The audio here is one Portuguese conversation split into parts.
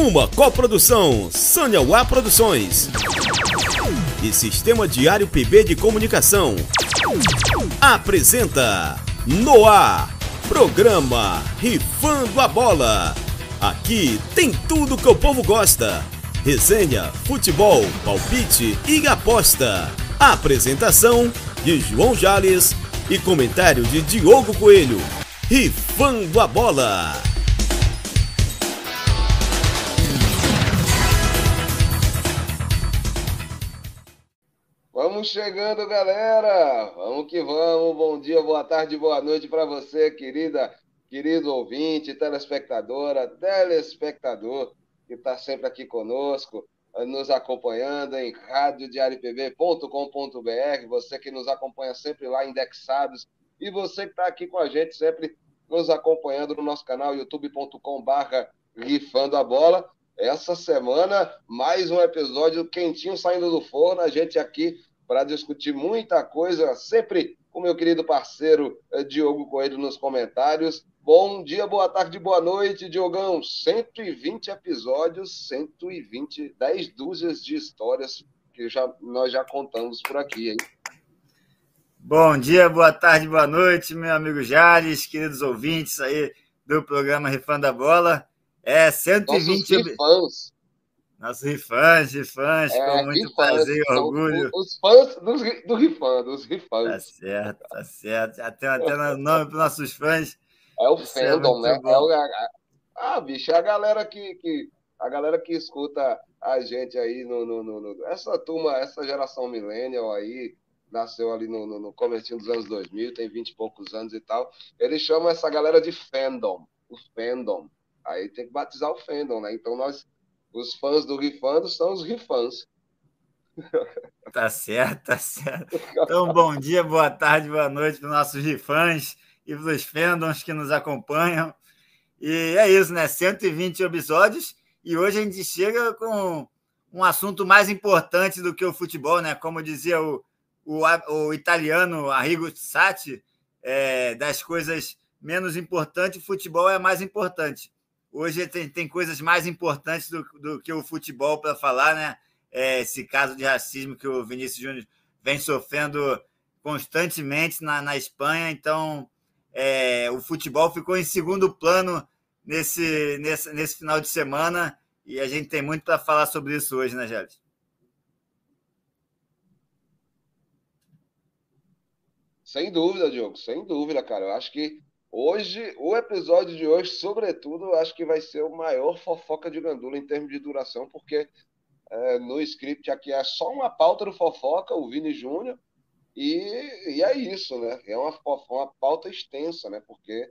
Uma coprodução Sanyauá Produções e Sistema Diário PB de Comunicação. Apresenta Noar, programa Rifando a Bola. Aqui tem tudo que o povo gosta. Resenha, futebol, palpite e aposta. Apresentação de João Jales e comentário de Diogo Coelho. Rifando a Bola. Vamos chegando, galera. Vamos que vamos. Bom dia, boa tarde, boa noite para você, querida, querido ouvinte, telespectadora, telespectador que está sempre aqui conosco, nos acompanhando em radiodiariopb.com.br, você que nos acompanha sempre lá indexados e você que está aqui com a gente sempre nos acompanhando no nosso canal youtube.com/barra rifando a bola. Essa semana, mais um episódio quentinho saindo do forno. A gente aqui para discutir muita coisa, sempre com meu querido parceiro eh, Diogo Coelho nos comentários. Bom dia, boa tarde, boa noite, Diogão. 120 episódios, 120, 10 dúzias de histórias que já, nós já contamos por aqui, hein? Bom dia, boa tarde, boa noite, meu amigo Jales, queridos ouvintes aí do programa Rifando a Bola. É 120 Nossos fãs. Nossos rifãs, rifãs, é, com muito rifãs, prazer e orgulho. Os, os fãs dos, do rifã, dos rifãs. Tá certo, tá certo. Já tem até nome para nossos fãs. É o Isso é fandom, é né? É o, a, ah, bicho, é a galera que, que, a galera que escuta a gente aí no, no, no, no essa turma, essa geração millennial aí, nasceu ali no, no, no começo dos anos 2000, tem 20 e poucos anos e tal. Eles chamam essa galera de fandom, o fandom. Aí tem que batizar o fandom, né? Então nós os fãs do Rifando são os rifãs. Tá certo, tá certo. Então, bom dia, boa tarde, boa noite para os nossos rifãs e para os fandoms que nos acompanham. E é isso, né? 120 episódios e hoje a gente chega com um assunto mais importante do que o futebol, né? Como dizia o, o, o italiano Arrigo Sati, é, das coisas menos importantes, o futebol é mais importante. Hoje tem, tem coisas mais importantes do, do que o futebol para falar, né? É, esse caso de racismo que o Vinícius Júnior vem sofrendo constantemente na, na Espanha. Então, é, o futebol ficou em segundo plano nesse, nesse, nesse final de semana e a gente tem muito para falar sobre isso hoje, né, Gélis? Sem dúvida, Diogo, sem dúvida, cara. Eu acho que Hoje, o episódio de hoje, sobretudo, acho que vai ser o maior fofoca de Gandula em termos de duração, porque é, no script aqui é só uma pauta do fofoca, o Vini Júnior, e, e, é isso, né? É uma, uma pauta extensa, né? Porque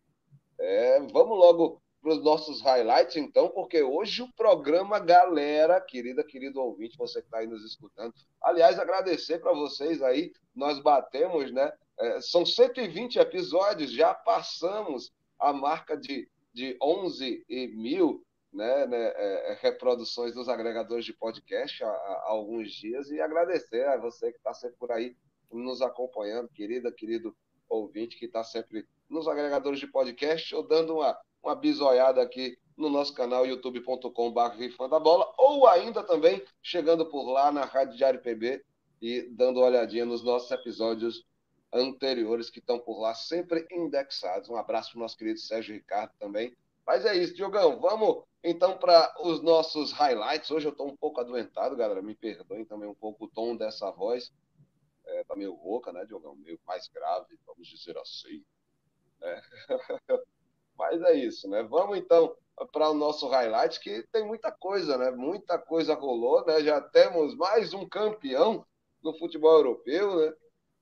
é, vamos logo para os nossos highlights, então, porque hoje o programa, galera, querida, querido ouvinte, você que está aí nos escutando. Aliás, agradecer para vocês aí, nós batemos, né? É, são 120 episódios, já passamos a marca de, de 11 mil né, né, é, é, reproduções dos agregadores de podcast há, há, alguns dias e agradecer a você que está sempre por aí nos acompanhando, querida, querido ouvinte que está sempre nos agregadores de podcast ou dando uma, uma bisoiada aqui no nosso canal youtube.com.br ou ainda também chegando por lá na Rádio Diário PB e dando uma olhadinha nos nossos episódios anteriores que estão por lá, sempre indexados. Um abraço para o nosso querido Sérgio Ricardo também. Mas é isso, Diogão. Vamos então para os nossos highlights. Hoje eu estou um pouco adoentado, galera. Me perdoem também um pouco o tom dessa voz. É, tá meio rouca, né, Diogão? Meio mais grave, vamos dizer assim. É. Mas é isso, né? Vamos então para o nosso highlight, que tem muita coisa, né? Muita coisa rolou, né? Já temos mais um campeão no futebol europeu, né?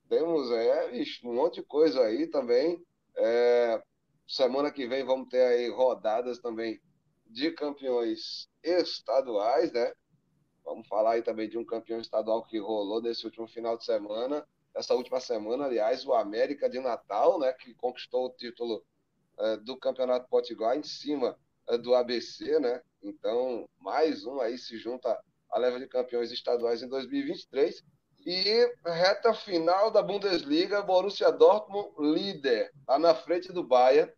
Temos é, um monte de coisa aí também. É, semana que vem vamos ter aí rodadas também de campeões estaduais, né? Vamos falar aí também de um campeão estadual que rolou nesse último final de semana. Essa última semana, aliás, o América de Natal, né? Que conquistou o título é, do Campeonato Potiguar em cima é, do ABC, né? Então, mais um aí se junta à leva de campeões estaduais em 2023. E reta final da Bundesliga, Borussia Dortmund líder, está na frente do Bayern.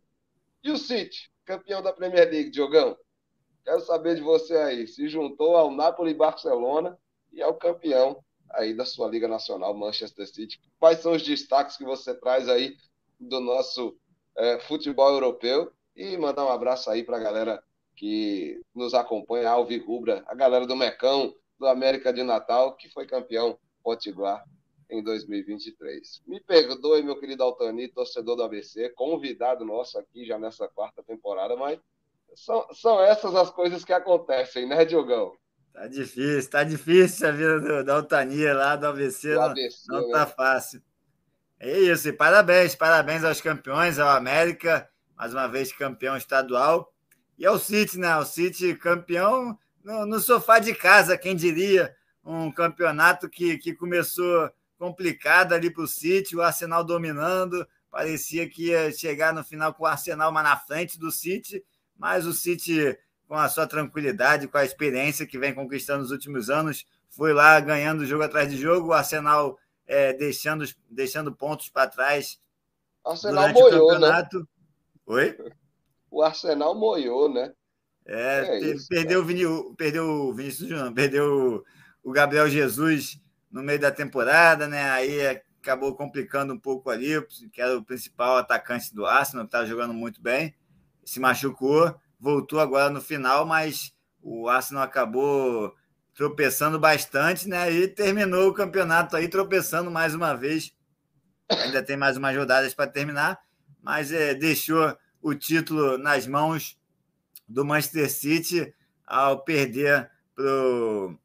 E o City, campeão da Premier League, Diogão? Quero saber de você aí. Se juntou ao Napoli Barcelona e ao campeão aí da sua Liga Nacional, Manchester City. Quais são os destaques que você traz aí do nosso é, futebol europeu? E mandar um abraço aí para a galera que nos acompanha, a Alvirrubra, a galera do Mecão, do América de Natal, que foi campeão potiguar em 2023. Me perdoe, meu querido Altani, torcedor do ABC, convidado nosso aqui já nessa quarta temporada, mas são, são essas as coisas que acontecem, né, Diogão? Tá difícil, tá difícil a vida do, da Altania lá do ABC, do ABC não, não tá né? fácil. É isso, e parabéns, parabéns aos campeões, ao América, mais uma vez campeão estadual, e ao City, né? O City campeão no, no sofá de casa, quem diria, um campeonato que, que começou complicado ali para o City, o Arsenal dominando, parecia que ia chegar no final com o Arsenal mais na frente do City, mas o City, com a sua tranquilidade, com a experiência que vem conquistando nos últimos anos, foi lá ganhando jogo atrás de jogo, o Arsenal é, deixando, deixando pontos para trás. Arsenal moiou, o né? campeonato. Né? Oi? O Arsenal moiou, né? É, é isso, perdeu, o Vini, perdeu o Vinícius Júnior, perdeu o Gabriel Jesus no meio da temporada, né? Aí acabou complicando um pouco ali, que era o principal atacante do Arsenal, estava jogando muito bem se machucou, voltou agora no final, mas o Arsenal acabou tropeçando bastante, né? E terminou o campeonato aí tropeçando mais uma vez. Ainda tem mais umas rodadas para terminar, mas é, deixou o título nas mãos do Manchester City ao perder para o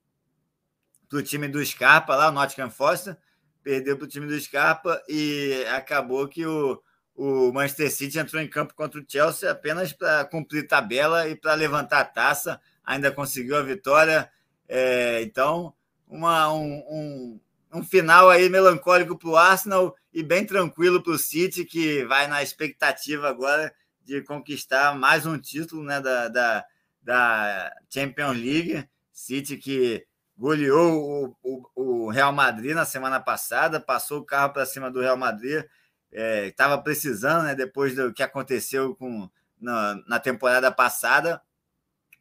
time do Scarpa lá, o Nottingham Forest, perdeu para o time do Scarpa e acabou que o, o Manchester City entrou em campo contra o Chelsea apenas para cumprir tabela e para levantar a taça, ainda conseguiu a vitória. É, então, uma, um, um, um, final aí melancólico para o Arsenal e bem tranquilo para o City, que vai na expectativa agora de conquistar mais um título né, da, da, da Champions League. City que goleou o, o, o Real Madrid na semana passada, passou o carro para cima do Real Madrid estava é, precisando, né, depois do que aconteceu com, na, na temporada passada.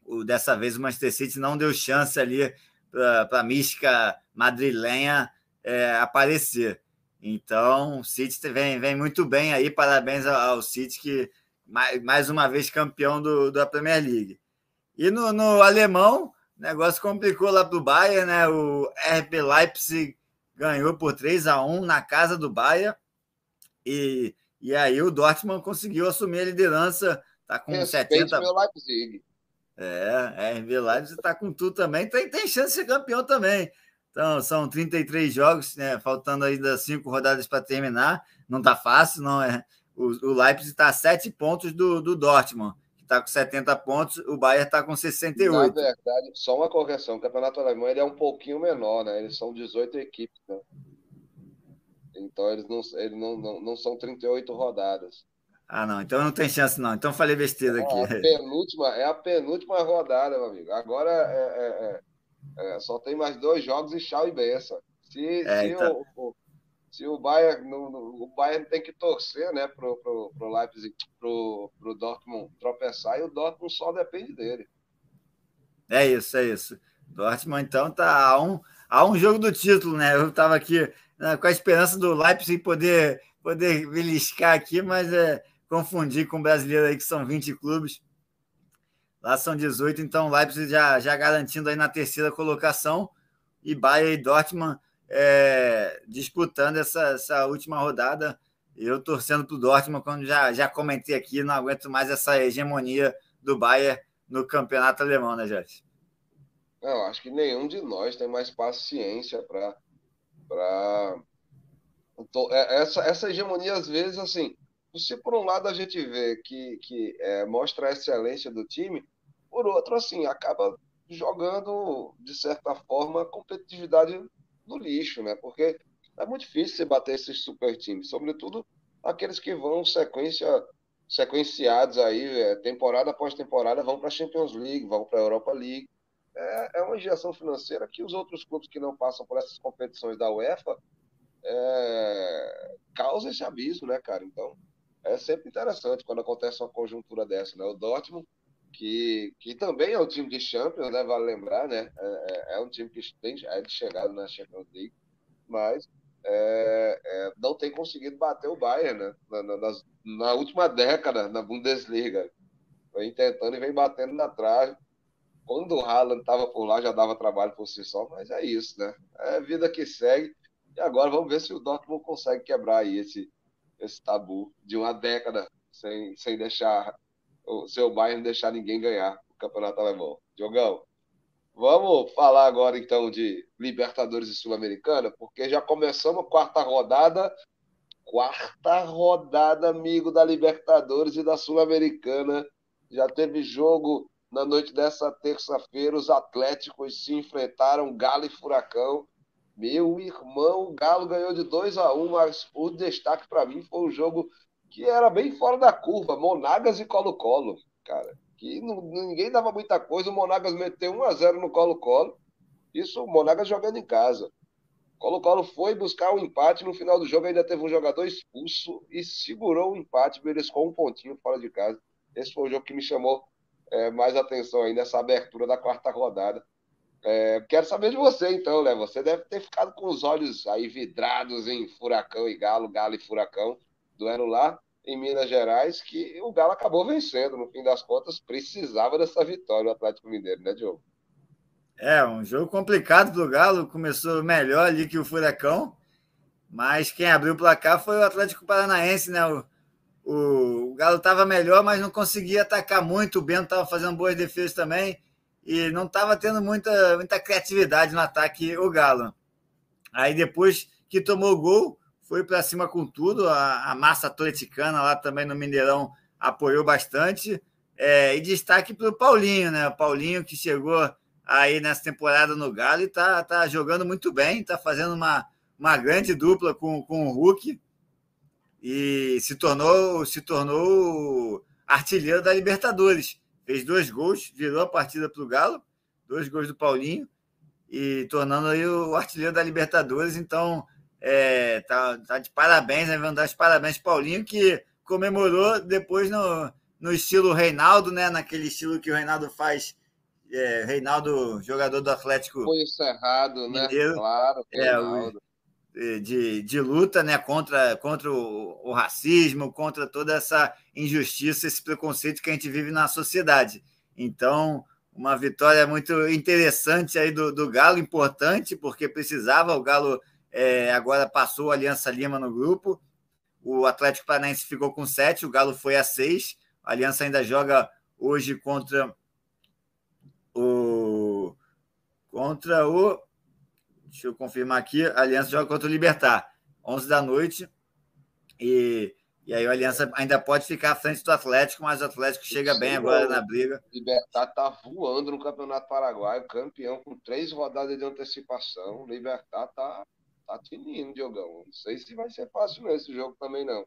O, dessa vez o Manchester City não deu chance ali para a mística madrilenha é, aparecer. Então, o City vem, vem muito bem aí. Parabéns ao, ao City, que mais, mais uma vez campeão do, da Premier League. E no, no alemão, o negócio complicou lá para o Bayern, né? O RB Leipzig ganhou por 3 a 1 na casa do Bayern. E, e aí o Dortmund conseguiu assumir a liderança, está com Respeite 70. Meu Leipzig. É, RB Leipzig está com tudo também, tem, tem chance de ser campeão também. Então, são 33 jogos, né, faltando ainda cinco rodadas para terminar. Não está fácil, não é. O, o Leipzig está a sete pontos do, do Dortmund, está com 70 pontos, o Bayern está com 68. Na verdade, só uma correção: o campeonato alemão ele é um pouquinho menor, né? Eles são 18 equipes, né? Então eles não, eles não, não, não são 38 rodadas. Ah, não. Então não tem chance, não. Então falei besteira aqui. É a penúltima, é a penúltima rodada, meu amigo. Agora é, é, é, é só tem mais dois jogos e tchau e benção. Se, é, se, então... o, o, se o Bayern, no, no, o Bayern tem que torcer né, pro, pro Leipzig, pro, pro Dortmund tropeçar, e o Dortmund só depende dele. É isso, é isso. Dortmund, então, tá a um, a um jogo do título, né? Eu estava aqui né, com a esperança do Leipzig poder, poder beliscar aqui, mas é, confundir com o brasileiro aí, que são 20 clubes. Lá são 18, então o Leipzig já, já garantindo aí na terceira colocação e Bayern e Dortmund é, disputando essa, essa última rodada. Eu torcendo para o Dortmund, quando já, já comentei aqui, não aguento mais essa hegemonia do Bayern no campeonato alemão, né, Jorge? Não, acho que nenhum de nós tem mais paciência para então, é, essa, essa hegemonia, às vezes, assim, se por um lado a gente vê que, que é, mostra a excelência do time, por outro, assim, acaba jogando, de certa forma, competitividade no lixo, né? Porque é muito difícil você bater esses super times, sobretudo aqueles que vão sequência, sequenciados aí, é, temporada após temporada, vão para a Champions League, vão para a Europa League é, é uma injeção financeira que os outros clubes que não passam por essas competições da UEFA é, causa esse abismo, né, cara? Então, é sempre interessante quando acontece uma conjuntura dessa, né? O Dortmund, que, que também é um time de Champions, né? Vale lembrar, né? É, é, é um time que tem é de chegada na Champions League, mas é, é, não tem conseguido bater o Bayern, né? Na, na, na última década, na Bundesliga. Vem tentando e vem batendo na trave. Quando o Haaland estava por lá, já dava trabalho por si só, mas é isso, né? É a vida que segue. E agora vamos ver se o Dortmund consegue quebrar aí esse, esse tabu de uma década sem, sem deixar o seu Bayern deixar ninguém ganhar o campeonato alemão. Diogão, vamos falar agora então de Libertadores e Sul-Americana, porque já começamos a quarta rodada. Quarta rodada, amigo da Libertadores e da Sul-Americana. Já teve jogo na noite dessa terça-feira. Os Atléticos se enfrentaram, Galo e Furacão. Meu irmão, o Galo ganhou de 2 a 1 mas o destaque para mim foi o jogo que era bem fora da curva, Monagas e Colo-Colo, cara. Que não, ninguém dava muita coisa, o Monagas meteu 1 a 0 no Colo-Colo. Isso o Monagas jogando em casa. Colo-Colo foi buscar o um empate, no final do jogo ainda teve um jogador expulso e segurou o empate, beliscou um pontinho fora de casa. Esse foi o jogo que me chamou é, mais atenção aí nessa abertura da quarta rodada. É, quero saber de você, então, né? Você deve ter ficado com os olhos aí vidrados em Furacão e Galo, Galo e Furacão, duelo lá em Minas Gerais, que o Galo acabou vencendo. No fim das contas, precisava dessa vitória o Atlético Mineiro, né, Diogo? É, um jogo complicado para o Galo. Começou melhor ali que o Furacão, mas quem abriu o placar foi o Atlético Paranaense, né? O, o, o Galo estava melhor, mas não conseguia atacar muito. O Bento estava fazendo boas defesas também e não estava tendo muita, muita criatividade no ataque o Galo. Aí depois que tomou o gol, foi para cima com tudo. A, a, massa atleticana lá também no Mineirão apoiou bastante. É, e destaque para o Paulinho, né? O Paulinho que chegou aí nessa temporada no Galo e tá, tá jogando muito bem, tá fazendo uma, uma grande dupla com, com o Hulk e se tornou, se tornou artilheiro da Libertadores. Fez dois gols, virou a partida para o Galo, dois gols do Paulinho e tornando aí o artilheiro da Libertadores. Então, é, tá, tá de parabéns, né? Vamos dar os parabéns Paulinho, que comemorou depois no, no estilo Reinaldo, né? Naquele estilo que o Reinaldo faz. É, Reinaldo, jogador do Atlético. Foi encerrado, né? Claro, é, o, de, de luta né, contra, contra o, o, racismo, contra toda essa injustiça, esse preconceito que a gente vive na sociedade. Então, uma vitória muito interessante aí do, do Galo, importante, porque precisava, o Galo é, agora passou a Aliança Lima no grupo. O Atlético Paranaense ficou com sete, o Galo foi a seis. A Aliança ainda joga hoje contra o. Contra o. Deixa eu confirmar aqui. A Aliança joga contra o Libertar, 11 da noite. E, e aí a Aliança ainda pode ficar à frente do Atlético, mas o Atlético chega Sim, bem agora na briga. O Libertar tá voando no Campeonato Paraguaio, campeão com três rodadas de antecipação. O Libertar tá tá tinindo, Diogão. Não sei se vai ser fácil nesse jogo também, não.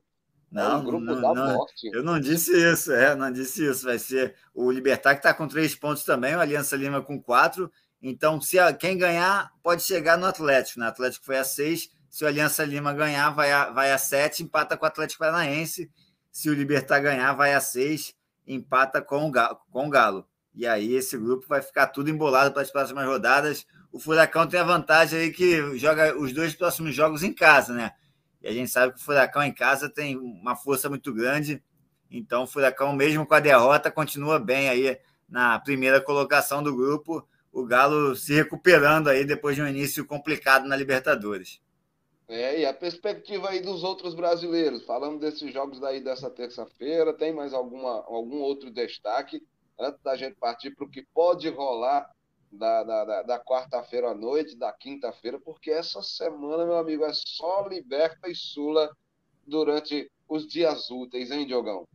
Não, é um grupo não, da não, morte. Eu não disse isso, é, não disse isso. Vai ser o Libertar que está com três pontos também, o Aliança Lima com quatro. Então, se a, quem ganhar pode chegar no Atlético. Né? O Atlético foi a seis. Se o Aliança Lima ganhar, vai a, vai a sete, empata com o Atlético Paranaense. Se o Libertar ganhar, vai a seis, empata com o Galo. Com o Galo. E aí esse grupo vai ficar tudo embolado para as próximas rodadas o Furacão tem a vantagem aí que joga os dois próximos jogos em casa, né? E a gente sabe que o Furacão em casa tem uma força muito grande. Então, o Furacão, mesmo com a derrota, continua bem aí na primeira colocação do grupo. O Galo se recuperando aí depois de um início complicado na Libertadores. É, e a perspectiva aí dos outros brasileiros. Falando desses jogos daí dessa terça-feira, tem mais alguma, algum outro destaque antes da gente partir para o que pode rolar da, da, da quarta-feira à noite, da quinta-feira, porque essa semana, meu amigo, é só Liberta e Sula durante os dias úteis, hein, Diogão?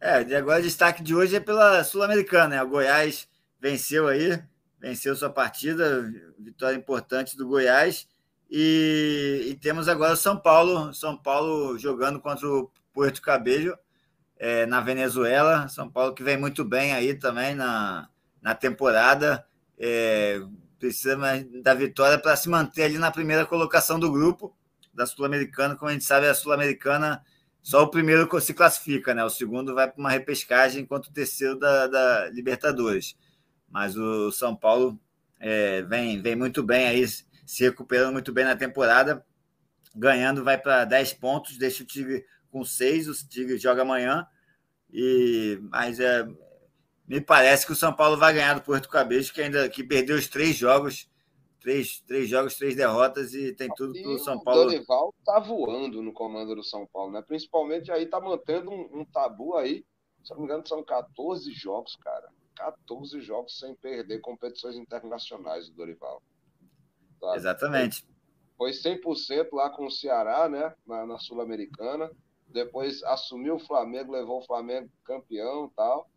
É, agora o destaque de hoje é pela Sul-Americana, né? O Goiás venceu aí, venceu sua partida, vitória importante do Goiás. E, e temos agora o São Paulo, São Paulo jogando contra o Porto Cabello é, na Venezuela. São Paulo que vem muito bem aí também na, na temporada é, precisa da vitória para se manter ali na primeira colocação do grupo da Sul-Americana. Como a gente sabe, a Sul-Americana só o primeiro se classifica, né? O segundo vai para uma repescagem, enquanto o terceiro da, da Libertadores. Mas o São Paulo é, vem, vem muito bem aí, se recuperando muito bem na temporada. Ganhando, vai para 10 pontos, deixa o Tigre com 6, o Tigre joga amanhã. E, mas é, me parece que o São Paulo vai ganhar do Porto Cabeça, que ainda que perdeu os três jogos, três, três jogos, três derrotas e tem tudo para o São Paulo. O Dorival tá voando no comando do São Paulo, né? Principalmente aí tá mantendo um, um tabu aí. Se não me engano, são 14 jogos, cara. 14 jogos sem perder competições internacionais do Dorival. Exatamente. Foi 100% lá com o Ceará, né? Na, na Sul-Americana. Depois assumiu o Flamengo, levou o Flamengo campeão tal,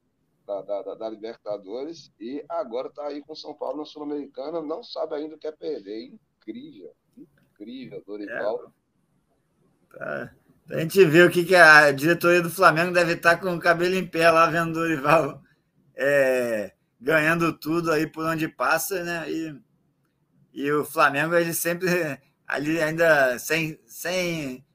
da, da, da Libertadores. E agora está aí com o São Paulo na Sul-Americana. Não sabe ainda o que é perder. Incrível. Incrível, Dorival. É, tá. A gente vê o que, que a diretoria do Flamengo deve estar com o cabelo em pé lá vendo o Dorival é, ganhando tudo aí por onde passa, né? E, e o Flamengo, ele sempre ali ainda sem, sem,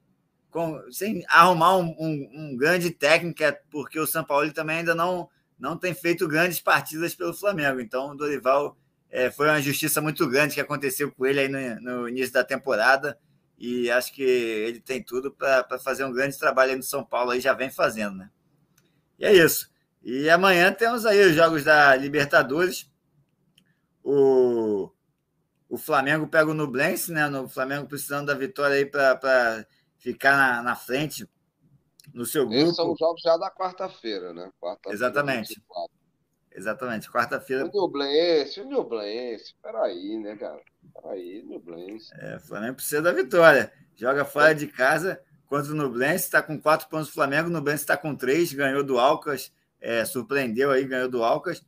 com, sem arrumar um, um, um grande técnico, é porque o São Paulo também ainda não, não tem feito grandes partidas pelo Flamengo. Então, o Dorival é, foi uma justiça muito grande que aconteceu com ele aí no, no início da temporada. E acho que ele tem tudo para fazer um grande trabalho aí no São Paulo, aí já vem fazendo, né? E é isso. E amanhã temos aí os jogos da Libertadores. O, o Flamengo pega o Nublense, né? O Flamengo precisando da vitória aí para ficar na, na, frente no seu grupo. Esses são os jogos já da quarta-feira, né? Quarta Exatamente. 24. Exatamente, quarta-feira. O Nublense, o Nublense, peraí, né, cara? Peraí, Nublense. É, o Flamengo precisa da vitória. Joga fora de casa contra o Nublense, está com quatro pontos do Flamengo, o Nublense está com três, ganhou do Alcas é, surpreendeu aí, ganhou do Alcas.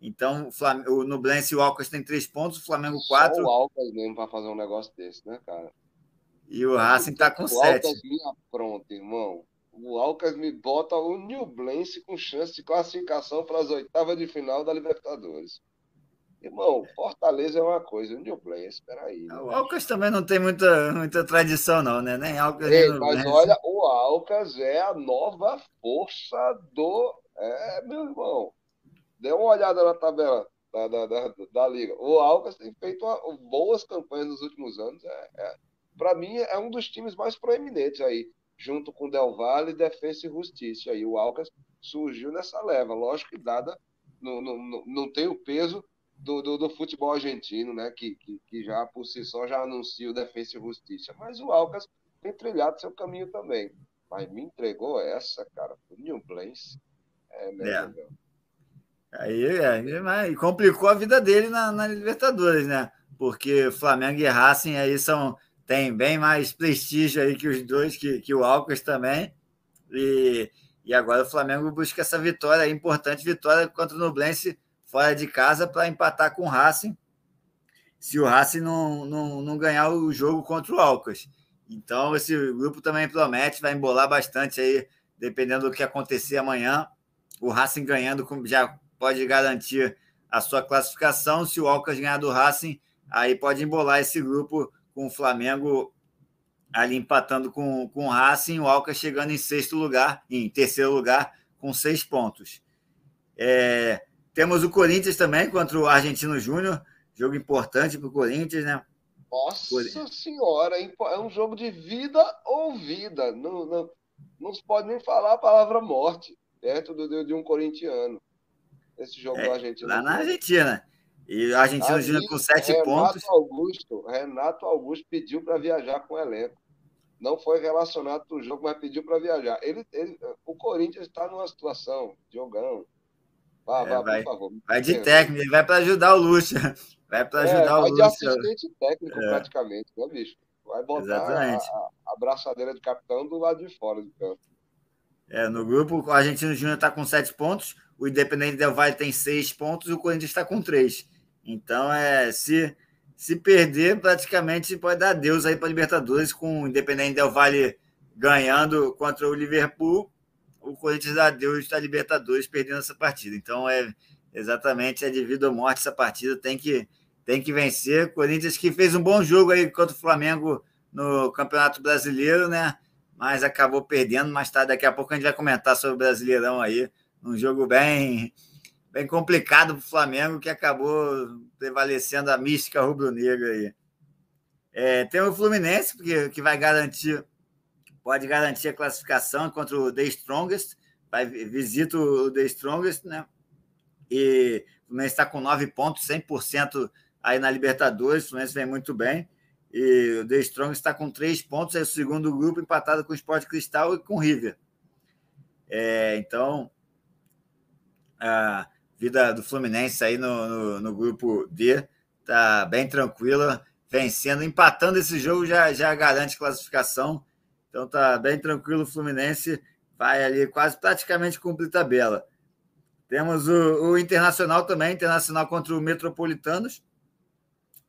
Então, o, Flam... o Nublense e o Alcas tem três pontos, o Flamengo quatro. Só o Alcas mesmo para fazer um negócio desse, né, cara? E o Racing está com o sete. O Alcas me apronta, irmão. O Alcas me bota o Nublense com chance de classificação para as oitavas de final da Libertadores. Irmão, Fortaleza é uma coisa, o Nublense, espera aí. Né? O Alcas também não tem muita, muita tradição, não, né? Nem Alcas Ei, nem Mas olha, o Alcas é a nova força do é, meu irmão, dê uma olhada na tabela da, da, da, da liga. O Alcas tem feito uma, boas campanhas nos últimos anos. É, é Para mim, é um dos times mais proeminentes aí, junto com Del Valle, Defesa e Justiça. Aí o Alcas surgiu nessa leva. Lógico que dada, não, não, não tem o peso do, do, do, futebol argentino, né? Que, que, que, já por si só já anuncia o Defesa e Justiça. Mas o Alcas tem trilhado seu caminho também. Mas me entregou essa, cara, o New Blaze. É, é. Aí, é, complicou a vida dele na, na, Libertadores, né? Porque Flamengo e Racing aí são tem bem mais prestígio aí que os dois, que, que o Alcas também. E, e agora o Flamengo busca essa vitória, importante vitória contra o Nublense fora de casa para empatar com o Racing. Se o Racing não, não, não ganhar o jogo contra o Alcas. Então, esse grupo também promete, vai embolar bastante aí, dependendo do que acontecer amanhã o Racing ganhando já pode garantir a sua classificação. Se o Alcas ganhar do Racing, aí pode embolar esse grupo com o Flamengo ali empatando com, com o Racing, o Alcas chegando em sexto lugar, em terceiro lugar, com seis pontos. É, temos o Corinthians também contra o Argentino Júnior, jogo importante para o Corinthians, né? Nossa senhora, é um jogo de vida ou vida. Não, não, não se pode nem falar a palavra morte perto do, de um corintiano. Esse jogo é, Argentina. Lá na Argentina. E a Argentina Júnior com sete Renato pontos. Augusto, Renato Augusto pediu para viajar com o elenco. Não foi relacionado para o jogo, mas pediu para viajar. Ele, ele, o Corinthians está numa situação, Diogão. Vá, é, vá, vai, por favor. Vai de técnico, ele vai para ajudar o Lúcio. Vai para ajudar é, o Lúcio. Vai de assistente técnico, é. praticamente, né, bicho? Vai botar a, a, a braçadeira de capitão do lado de fora do campo. É, no grupo, o Argentino Júnior está com sete pontos, o Independente Del Valle tem seis pontos e o Corinthians está com três. Então, é, se, se perder, praticamente pode dar Deus aí para Libertadores, com o Independente Del Valle ganhando contra o Liverpool, o Corinthians dá Deus da Libertadores perdendo essa partida. Então, é exatamente é de vida ou morte essa partida, tem que, tem que vencer. Corinthians que fez um bom jogo aí contra o Flamengo no Campeonato Brasileiro, né? mas acabou perdendo. Mas tá, daqui a pouco a gente vai comentar sobre o Brasileirão aí. Um jogo bem, bem complicado para o Flamengo, que acabou prevalecendo a mística rubro-negra aí. É, tem o Fluminense, que, que vai garantir, pode garantir a classificação contra o The Strongest, vai visita o The Strongest, né? E o Fluminense está com nove pontos, 100% aí na Libertadores, o Fluminense vem muito bem. E o The Strongest está com três pontos, é o segundo grupo, empatado com o Sport Cristal e com o River. É, então, a vida do Fluminense aí no, no, no grupo D está bem tranquila vencendo, empatando esse jogo já, já garante classificação. Então tá bem tranquilo o Fluminense, vai ali quase praticamente cumprir tabela. Temos o, o Internacional também, Internacional contra o Metropolitanos.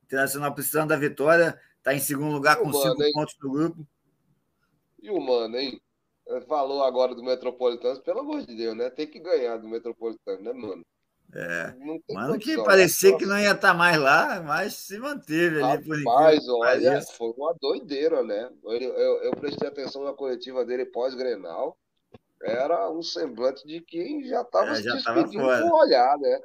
Internacional precisando da vitória, está em segundo lugar com cinco hein? pontos no grupo. E o Mano, hein? Falou agora do Metropolitanos, pelo amor de Deus, né? Tem que ganhar do Metropolitano, né, mano? É. Mano, que parecia né? que não ia estar tá mais lá, mas se manteve ali por Rapaz, olha, foi uma doideira, né? Eu, eu, eu, prestei atenção na coletiva dele pós-Grenal. Era um semblante de quem já estava é, se despedindo com o olhar, né?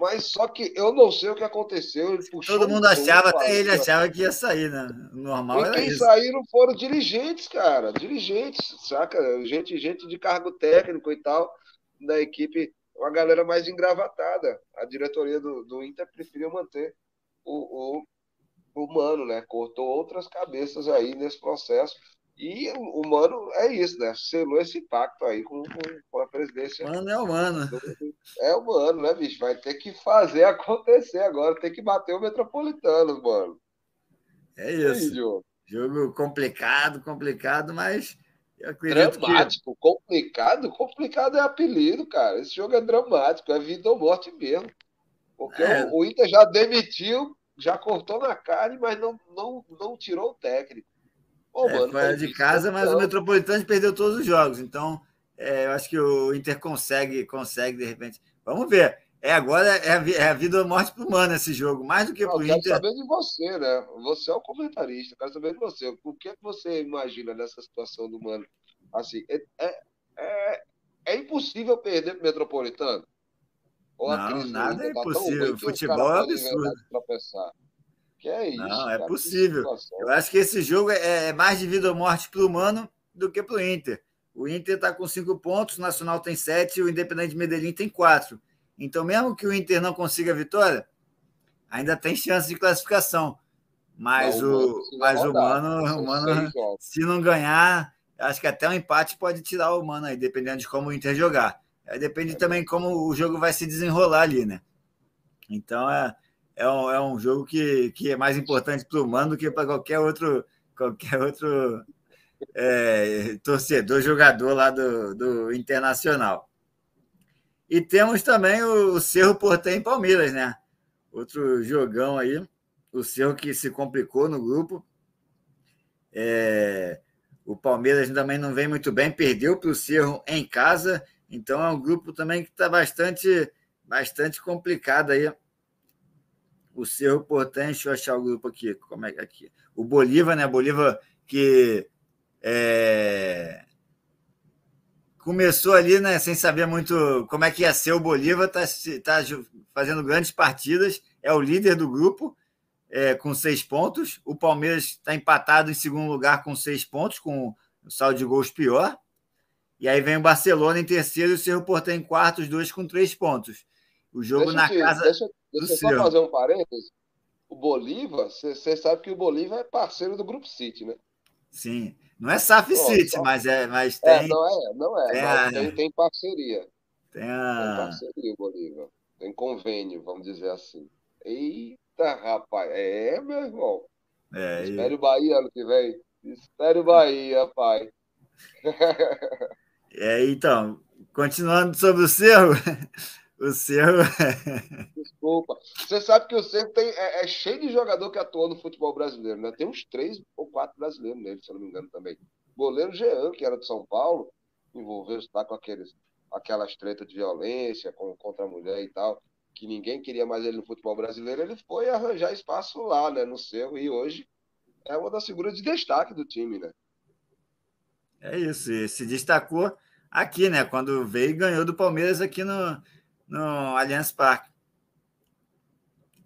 Mas só que eu não sei o que aconteceu. Todo mundo achava, até ele achava que ia sair, né? Normal e quem isso. saíram foram dirigentes, cara. Dirigentes, saca? Gente, gente de cargo técnico e tal, da equipe uma galera mais engravatada. A diretoria do, do Inter preferiu manter o, o, o Mano, né? Cortou outras cabeças aí nesse processo. E o, Mano é isso, né? Selou esse pacto aí com, com a presidência. Mano é o Mano. É o Mano, né, bicho? Vai ter que fazer acontecer agora. Tem que bater o Metropolitano, mano. É isso. Aí, Jogo complicado, complicado, mas dramático, que... complicado, complicado é apelido, cara. Esse jogo é dramático, é vida ou morte mesmo. Porque é. o, Inter já demitiu, já cortou na carne, mas não, não, não tirou o técnico. Pô, é, mano, fora de casa, mas o Metropolitano perdeu todos os jogos. Então, é, eu acho que o Inter consegue, consegue, de repente. Vamos ver. É agora é a, é a vida ou morte pro Mano esse jogo, mais do que para o Inter. Eu quero saber de você, né? Você é o comentarista, eu quero saber de você. O que, é que você imagina dessa situação do Mano? Assim, é, é, é, é impossível perder pro Metropolitano? Ou não, nada é tá impossível. Futebol é absurdo. Que é isso. Não, é cara, possível. Eu acho que esse jogo é, é mais de vida ou morte para o Mano do que para o Inter. O Inter está com cinco pontos, o Nacional tem sete e o Independente de Medellín tem quatro. Então, mesmo que o Inter não consiga a vitória, ainda tem chance de classificação. Mas não, o, mas o Mano, o Mano se não ganhar, acho que até um empate pode tirar o Mano aí, dependendo de como o Inter jogar. Aí depende é também como o jogo vai se desenrolar ali, né? Então é, é, um, é um jogo que, que é mais importante para o Mano do que para qualquer outro, qualquer outro é, torcedor, jogador lá do, do Internacional. E temos também o, Cerro Portem Palmeiras, né? Outro jogão aí. O Cerro que se complicou no grupo. É, o Palmeiras também não vem muito bem, perdeu para o Cerro em casa. Então é um grupo também que está bastante, bastante complicado aí. O Cerro Portem, deixa eu achar o grupo aqui. Como é que é aqui? O Bolívar, né? Bolívar que é, começou ali, né, sem saber muito como é que ia ser o Bolívar, está tá fazendo grandes partidas, é o líder do grupo, é, com seis pontos. O Palmeiras está empatado em segundo lugar com seis pontos, com o saldo de gols pior. E aí vem o Barcelona em terceiro e o Cerro Porto em quarto, os dois com três pontos. O jogo deixa na te, casa. Deixa, deixa eu só fazer um parênteses. O Bolívar, você sabe que o Bolívar é parceiro do Grupo City, né? Sim. Não é SAF City, mas, é, mas é, tem. É, não é, não é. Tem, a... tem, tem, parceria. Tem, a... tem parceria, Bolívar. Tem convênio, vamos dizer assim. Eita, rapaz. É, meu irmão. É, Espere e... o Bahia ano que vem. Espere o Bahia, pai. É, então, continuando sobre o Cerro, o Cerro. Desculpa. Você sabe que o Cerro tem, é, é, cheio de jogador que atuou no futebol brasileiro, né? Tem uns três ou quatro brasileiros nele, se eu não me engano também. Goleiro Jean, que era de São Paulo, envolveu-se tá, com aqueles, aquelas tretas de violência com, contra a mulher e tal, que ninguém queria mais ele no futebol brasileiro, ele foi arranjar espaço lá, né, no Cerro, e hoje é uma das figuras de destaque do time, né? É isso, e se destacou aqui, né? Quando veio e ganhou do Palmeiras aqui no, no Allianz Parque.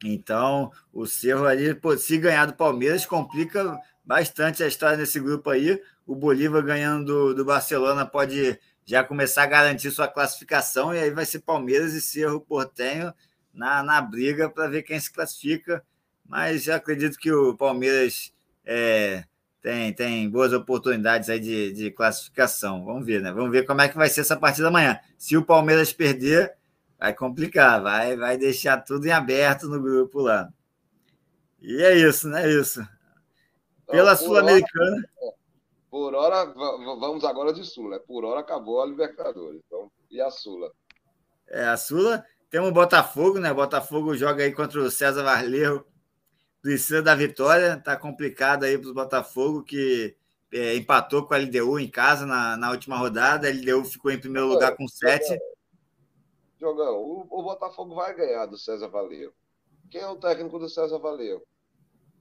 Então, o Cerro ali, pô, se ganhar do Palmeiras, complica bastante a história desse grupo aí. O Bolívar ganhando do, do Barcelona pode já começar a garantir sua classificação, e aí vai ser Palmeiras e Cerro Portenho na, na briga para ver quem se classifica. Mas eu acredito que o Palmeiras é, tem, tem boas oportunidades aí de, de classificação. Vamos ver, né? Vamos ver como é que vai ser essa partida amanhã. Se o Palmeiras perder, vai complicar, vai, vai deixar tudo em aberto no grupo lá. E é isso, né? É isso. Pela Sul-Americana. Por hora, vamos agora de Sul, né? Por hora acabou a Libertadores. Então, e a Sula? É, a Sula tem o Botafogo, né? Botafogo joga aí contra o César Varleiro precisa da vitória, tá complicado aí para o Botafogo, que é, empatou com a LDU em casa na, na última rodada. A LDU ficou em primeiro lugar com sete. Jogão, o, o, Botafogo vai ganhar do César Valeu. Quem é o técnico do César Valeu?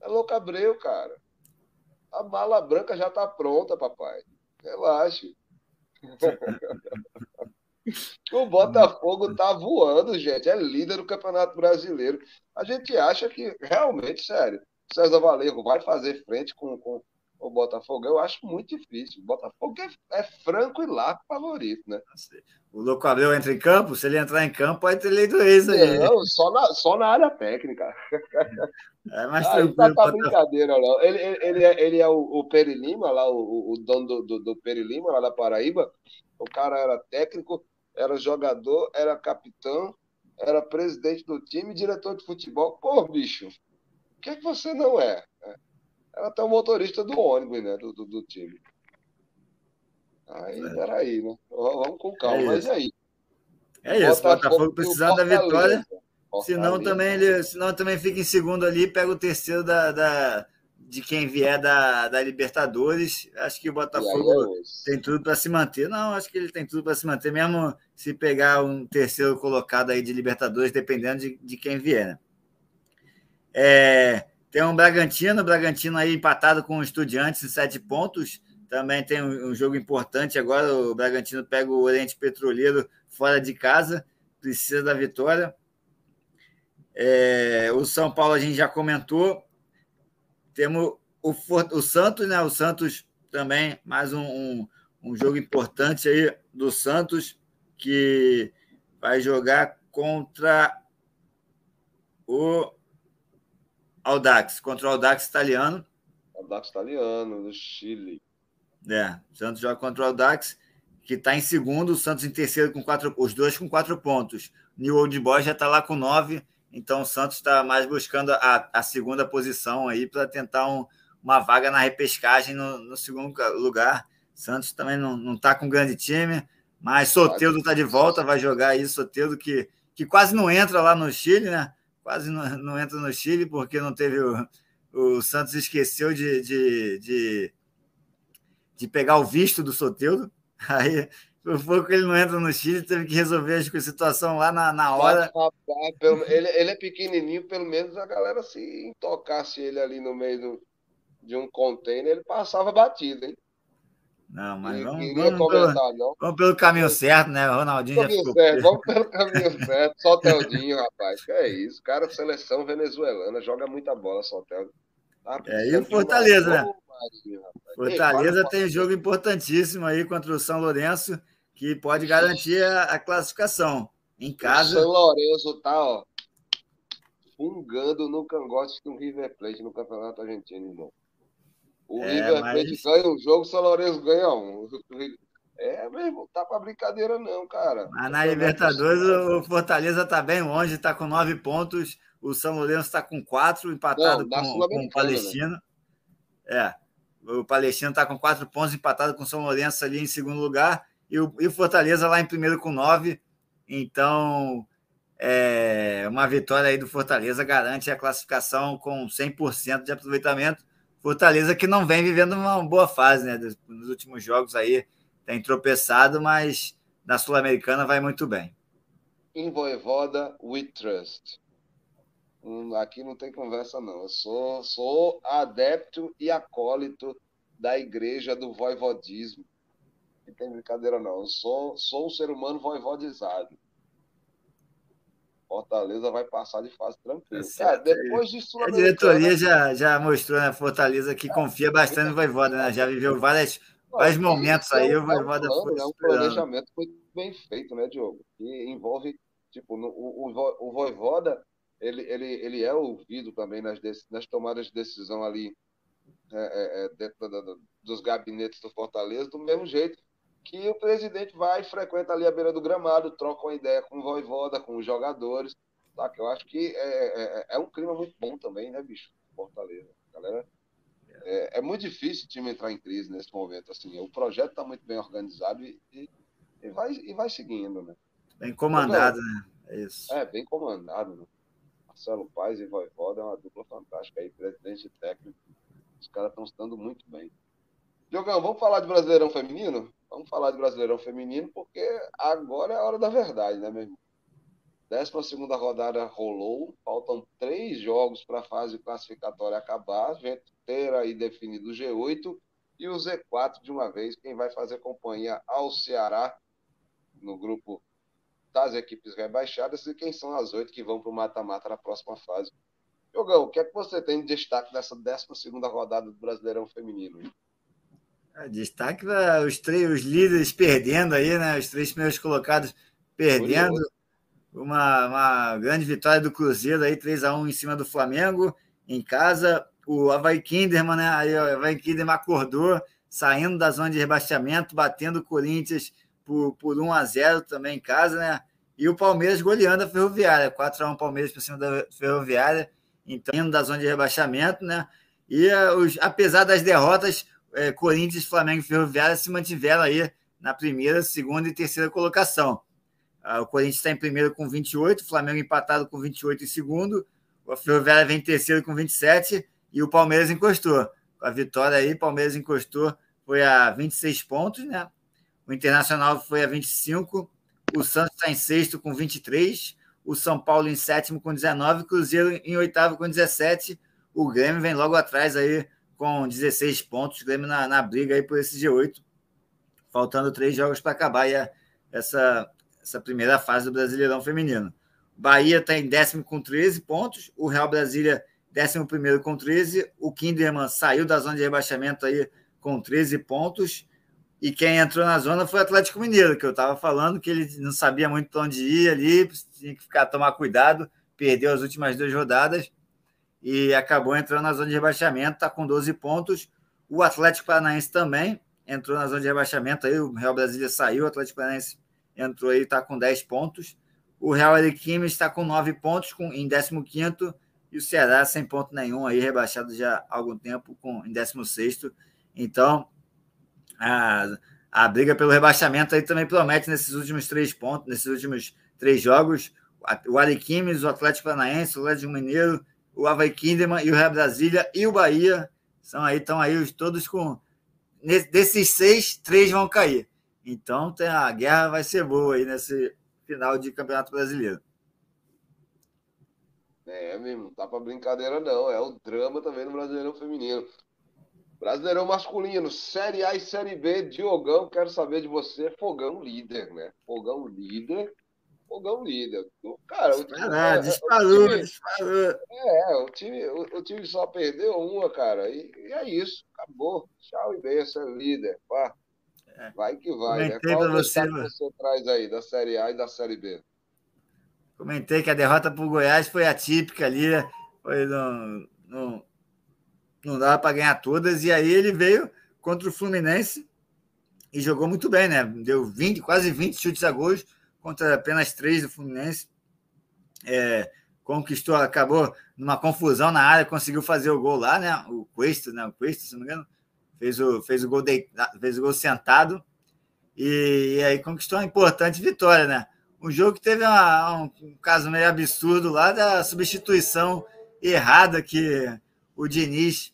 É Louco Abreu, cara. A mala branca já tá pronta, papai. Relaxe. O Botafogo tá voando, gente. É líder do Campeonato Brasileiro. A gente acha que, realmente, sério, César Valerro vai fazer frente com, com o Botafogo. Eu acho muito difícil. O Botafogo é, é franco e largo favorito, né? O Louco Abreu entra em campo, se ele entrar em campo, pode ter lei do ex aí. Não, só na, só na área técnica. É mais tranquilo. Não tá brincadeira, não. Ele, ele, ele, é, ele é o, o Perilima, lá, o, o dono do, do, do Perilima, lá da Paraíba. O cara era técnico, era jogador, era capitão, era presidente do time, diretor de futebol. Pô, bicho, o que, é que você não é? Era até o motorista do ônibus, né? Do, do, do time. Aí, é. peraí, né? Vamos com calma, é mas aí. É isso, Botafogo, Botafogo precisando da vitória. Senão também, ele, senão também fica em segundo ali, pega o terceiro da, da de quem vier da, da Libertadores. Acho que o Botafogo é tem tudo para se manter. Não, acho que ele tem tudo para se manter, mesmo se pegar um terceiro colocado aí de Libertadores, dependendo de, de quem vier. Né? É, tem um Bragantino, Bragantino aí empatado com o Estudiantes em sete pontos. Também tem um, um jogo importante agora. O Bragantino pega o Oriente Petroleiro fora de casa, precisa da vitória. É, o São Paulo a gente já comentou, temos o, o Santos, né? O Santos também, mais um, um, um jogo importante aí do Santos, que vai jogar contra o Audax, contra o Audax italiano. Audax italiano, do Chile. É, o Santos joga contra o Audax, que está em segundo, o Santos em terceiro com quatro, os dois com quatro pontos. New Old Boys já está lá com nove então o Santos está mais buscando a, a, segunda posição aí para tentar um, uma vaga na repescagem no, no segundo lugar. Santos também não está com um grande time, mas Soteldo está de volta, vai jogar aí Soteldo que, que quase não entra lá no Chile, né? Quase não, não entra no Chile porque não teve o, o Santos esqueceu de, de, de, de pegar o visto do Soteldo. Aí por pouco ele não entra no Chile, teve que resolver a situação lá na, na hora. Ele, ele é pequenininho, pelo menos a galera se tocasse ele ali no meio do, de um container, ele passava batido, hein? Não, mas vamos, vamos, pelo, vamos pelo caminho certo, né? Ronaldinho já ficou... certo, Vamos pelo caminho certo. Só Teldinho, rapaz. Que é isso. Cara, seleção venezuelana, joga muita bola, só Teldinho. Tá é, e o Fortaleza, né? Fortaleza Ei, tem um jogo importantíssimo aí contra o São Lourenço que pode garantir a, a classificação. Em casa. O São Lourenço tá, ó, fungando no cangote do River Plate no Campeonato Argentino, irmão. O é, River Plate mas... ganha um jogo, o São Lourenço ganha um. É, mesmo, tá pra brincadeira, não, cara. Mas na Libertadores o Fortaleza tá bem longe, tá com nove pontos. O São Lourenço tá com quatro, empatado não, com, com o Palestino. Né? É. O Palestino tá com quatro pontos, empatado com o São Lourenço ali em segundo lugar e o, e o Fortaleza lá em primeiro com nove. Então, é, uma vitória aí do Fortaleza garante a classificação com 100% de aproveitamento. Fortaleza que não vem vivendo uma boa fase, né? Nos últimos jogos aí tem tropeçado, mas na Sul-Americana vai muito bem. Em Voivoda, we trust. Hum, aqui não tem conversa, não. Eu sou, sou adepto e acólito da igreja do voivodismo Não tem brincadeira, não. Eu sou, sou um ser humano voivodizado. Fortaleza vai passar de fase tranquilo. É Cara, depois disso. A diretoria já, já mostrou na né, Fortaleza que confia bastante no Voivoda, né? Já viveu várias, vários momentos aí. É o Voivoda é um, foi. É um planejamento muito bem feito, né, Diogo? Que envolve, tipo, no, o, o, o Voivoda, ele, ele, ele é ouvido também nas, nas tomadas de decisão ali é, é, é dentro da, dos gabinetes do Fortaleza, do mesmo jeito que o presidente vai e frequenta ali a beira do gramado, troca uma ideia com o Voivoda, com os jogadores. Tá? Que eu acho que é, é, é um clima muito bom também, né, bicho? Fortaleza. Galera, é, é, muito difícil o time entrar em crise nesse momento. Assim, o projeto está muito bem organizado e, e, e, vai, e vai seguindo, né? Bem comandado, né? É isso. É, bem comandado. Né? Marcelo Paz e Voivoda é uma dupla fantástica aí, presidente e técnico. Os caras estão se dando muito bem. Diogão, vamos falar de Brasileirão Feminino? Vamos falar de Brasileirão Feminino, porque agora é a hora da verdade, né, meu irmão? Décima segunda rodada rolou, faltam três jogos para a fase classificatória acabar, a gente ter aí definido o G8 e o Z4 de uma vez, quem vai fazer companhia ao Ceará no grupo das equipes rebaixadas e quem são as oito que vão para o mata-mata na próxima fase. Jogão, o que é que você tem de destaque nessa décima segunda rodada do Brasileirão Feminino? Destaque os três os líderes perdendo aí, né? Os três primeiros colocados perdendo. Uma, uma grande vitória do Cruzeiro aí, 3 a 1 em cima do Flamengo, em casa. O Havaí Kinderman, né? Aí o Havaí Kinderman acordou, saindo da zona de rebaixamento, batendo o Corinthians por, por 1 a 0 também em casa, né? E o Palmeiras goleando a Ferroviária, 4 a 1 Palmeiras por cima da Ferroviária, então indo da zona de rebaixamento, né? E uh, os, apesar das derrotas, é, Corinthians, Flamengo e Ferroviária se mantiveram aí na primeira, segunda e terceira colocação. Ah, o Corinthians está em primeiro com 28, o Flamengo empatado com 28 em segundo, o Ferroviária vem em terceiro com 27 e o Palmeiras encostou. Com a vitória aí, Palmeiras encostou, foi a 26 pontos, né? O Internacional foi a 25, o Santos está em sexto com 23, o São Paulo em sétimo com 19, o Cruzeiro em oitavo com 17, o Grêmio vem logo atrás aí com 16 pontos, o Grêmio na, na briga aí por esse G8, faltando três jogos para acabar a, essa, essa primeira fase do Brasileirão Feminino. Bahia está em décimo com 13 pontos, o Real Brasília décimo primeiro com 13, o Kinderman saiu da zona de rebaixamento aí com 13 pontos, e quem entrou na zona foi o Atlético Mineiro, que eu estava falando que ele não sabia muito onde ir ali, tinha que ficar tomar cuidado, perdeu as últimas duas rodadas, e acabou entrando na zona de rebaixamento, está com 12 pontos. O Atlético Paranaense também entrou na zona de rebaixamento, aí o Real Brasília saiu, o Atlético Paranaense entrou aí, está com 10 pontos. O Real Ariquime está com 9 pontos, com, em 15 e o Ceará sem ponto nenhum, aí rebaixado já há algum tempo, com, em 16 Então, a, a briga pelo rebaixamento aí também promete nesses últimos três pontos, nesses últimos três jogos. O Ariquemes, o Atlético Paranaense, o Atlético Mineiro o Havaí Kinderman e o Real Brasília e o Bahia são aí, estão aí todos com. Desses seis, três vão cair. Então tem, a guerra vai ser boa aí nesse final de Campeonato Brasileiro. É, mesmo, não tá pra brincadeira, não. É o drama também no Brasileirão Feminino. Brasileirão masculino, Série A e Série B, Diogão, quero saber de você, Fogão líder, né? Fogão líder fogão líder. Cara, o time, ah, disparou, o time, disparou. É, o time, o, o, time só perdeu uma, cara. E, e, é isso, acabou. Tchau e benção, é líder. Pá. É. Vai que vai, né? Qual você, que você traz aí da Série A e da Série B? Comentei que a derrota para o Goiás foi atípica ali, foi não, não, não dava para ganhar todas, e aí ele veio contra o Fluminense e jogou muito bem, né? Deu 20, quase 20 chutes a gols, contra apenas três do Fluminense. É, conquistou, acabou numa confusão na área, conseguiu fazer o gol lá, né? O Cuesta, né? O Cuesta, se não me engano, fez o, fez o, gol, de, fez o gol sentado e, e, aí conquistou uma importante vitória, né? Um jogo que teve uma, um, um, caso meio absurdo lá da substituição errada que o Diniz,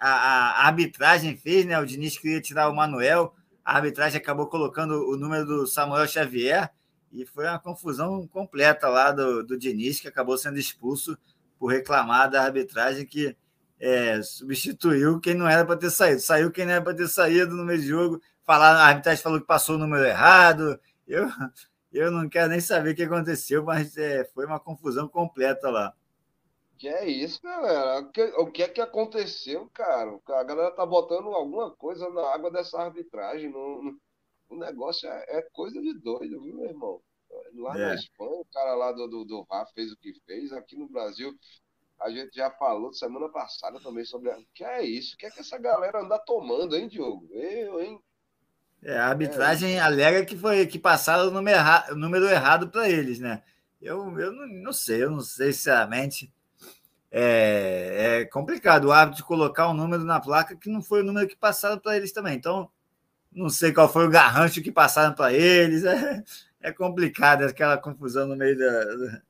a, a, arbitragem fez, né? O Diniz queria tirar o Manuel, a arbitragem acabou colocando o número do Samuel Xavier e foi uma confusão completa lá do, do Diniz, que acabou sendo expulso por reclamar da arbitragem, que é, substituiu quem não era para ter saído. Saiu quem não era para ter saído no meio do jogo. Falar, a arbitragem falou que passou o número errado. Eu, eu não quero nem saber o que aconteceu, mas é, foi uma confusão completa lá. Que é isso, galera? O que, o que é que aconteceu, cara? A galera tá botando alguma coisa na água dessa arbitragem. No, o negócio é, é, coisa de doido, viu, meu irmão? Lá é. na Espanha, o cara lá do, do, do RAF fez o que fez. Aqui no Brasil, a gente já falou semana passada também sobre. O que é isso? O que é que essa galera anda tomando, hein, Diogo? Eu, hein? É, a arbitragem é. alega que foi que passaram o número, erra, o número errado para eles, né? Eu, eu não, não, sei, eu não sei sinceramente. É, é complicado o árbitro colocar um número na placa que não foi o número que passaram para eles também. Então, não sei qual foi o garrancho que passaram para eles. É, é complicado aquela confusão no meio da,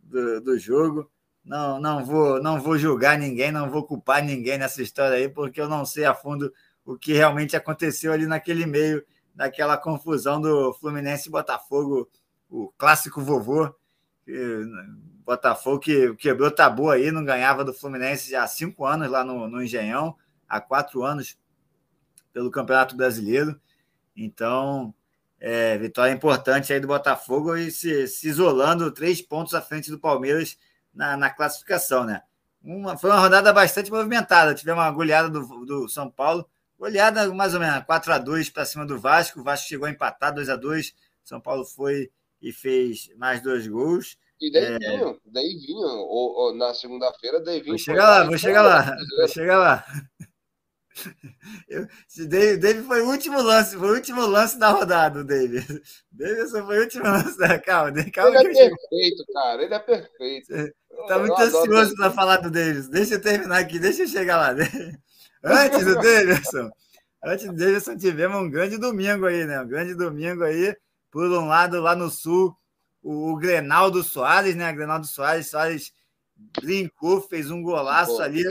do, do jogo. Não, não vou, não vou julgar ninguém, não vou culpar ninguém nessa história aí, porque eu não sei a fundo o que realmente aconteceu ali naquele meio, daquela confusão do Fluminense e Botafogo, o clássico vovô. Botafogo que quebrou tabu aí, não ganhava do Fluminense há cinco anos lá no, no Engenhão, há quatro anos pelo Campeonato Brasileiro. Então, é, vitória importante aí do Botafogo e se, se, isolando três pontos à frente do Palmeiras na, na classificação, né? Uma, foi uma rodada bastante movimentada. Tivemos uma goleada do, do São Paulo, goleada mais ou menos 4 a 2 para cima do Vasco. O Vasco chegou a empatar 2 a 2 São Paulo foi e fez mais dois gols. E daí é... vinho, daí vinho, ou, ou na segunda-feira, daí vinho. Vou chegar lá, vou chegar lá, vou chegar lá. Eu, David, David foi o último lance, foi o último lance da rodada, David. Davidson foi o último lance da. Calma, calma. Ele é perfeito, cara. Ele é perfeito. Está muito ansioso para falar do Davis. Deixa eu terminar aqui, deixa eu chegar lá. Antes do Davidson, antes do Davidson, tivemos um grande domingo aí, né? Um grande domingo aí. Por um lado, lá no sul, o, o Grenaldo Soares, né? Grenaldo Soares, Soares brincou, fez um golaço ali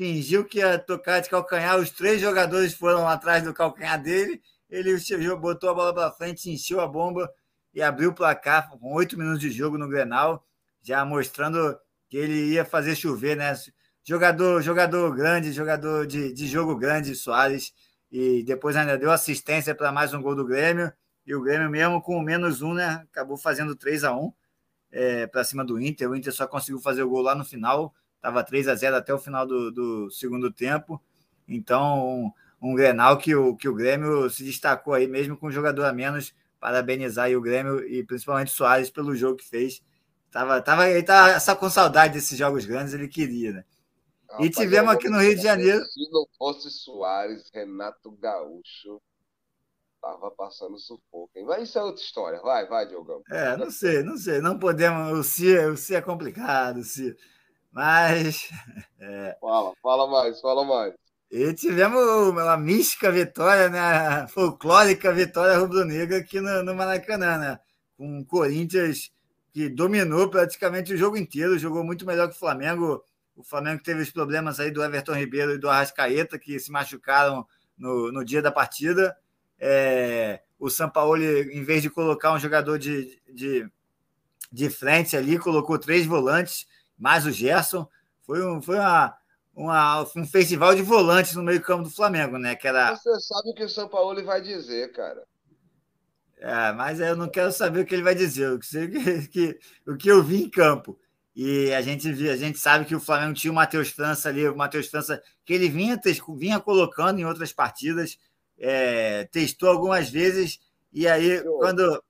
fingiu que ia tocar de calcanhar, os três jogadores foram atrás do calcanhar dele, ele botou a bola para frente, encheu a bomba e abriu o placar com oito minutos de jogo no Grenal, já mostrando que ele ia fazer chover, né? Jogador, jogador grande, jogador de, de jogo grande, Soares, e depois ainda deu assistência para mais um gol do Grêmio, e o Grêmio, mesmo com menos um, né, acabou fazendo 3 a 1 é, para cima do Inter. O Inter só conseguiu fazer o gol lá no final, Estava 3 a 0 até o final do, do segundo tempo. Então, um, um Grenal que o, que o Grêmio se destacou aí, mesmo com um jogador a menos. Parabenizar aí o Grêmio e principalmente o Soares pelo jogo que fez. Tava, tava, ele estava só com saudade desses jogos grandes, ele queria, né? Não, e tivemos aqui no Rio de Janeiro. Se não fosse Soares, Renato Gaúcho tava passando sufoco. Hein? Mas isso é outra história. Vai, vai, Diogão. É, não sei, não sei. Não podemos. O Si, o si é complicado. O si. Mas. É... Fala, fala mais, fala mais. E tivemos uma mística vitória, né? Folclórica vitória rubro-negra aqui no, no Maracanã, né? Com o Corinthians que dominou praticamente o jogo inteiro, jogou muito melhor que o Flamengo. O Flamengo teve os problemas aí do Everton Ribeiro e do Arrascaeta, que se machucaram no, no dia da partida. É, o São Paulo, em vez de colocar um jogador de, de, de frente ali, colocou três volantes mais o Gerson. Foi, um, foi uma, uma, um festival de volantes no meio-campo do Flamengo, né? Que era... Você sabe o que o São Paulo vai dizer, cara. É, mas eu não quero saber o que ele vai dizer, o que, que, o que eu vi em campo. E a gente, a gente sabe que o Flamengo tinha o Matheus França ali, o Matheus França, que ele vinha, vinha colocando em outras partidas, é, testou algumas vezes, e aí, quando,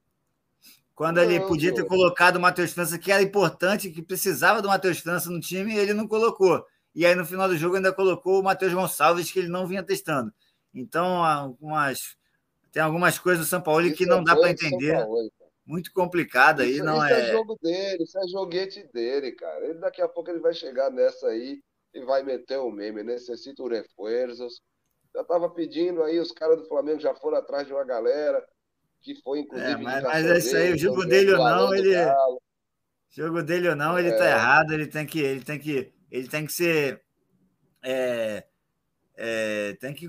quando ele podia ter colocado o Matheus França, que era importante, que precisava do Matheus França no time, ele não colocou. E aí, no final do jogo, ainda colocou o Matheus Gonçalves, que ele não vinha testando. Então, algumas, tem algumas coisas do São Paulo isso que não é dá para entender. Paulo, Muito complicado aí, não isso é... é jogo dele, isso é joguete dele, cara. Ele daqui a pouco ele vai chegar nessa aí e vai meter o meme, necessita reforços. Já estava pedindo aí, os caras do Flamengo já foram atrás de uma galera que foi inclusive. É, mas, mas é isso aí, o jogo dele ou não, ele. Jogo dele ou não, ele está é. errado, ele tem que, ele tem que, ele tem que ser. É, é, tem que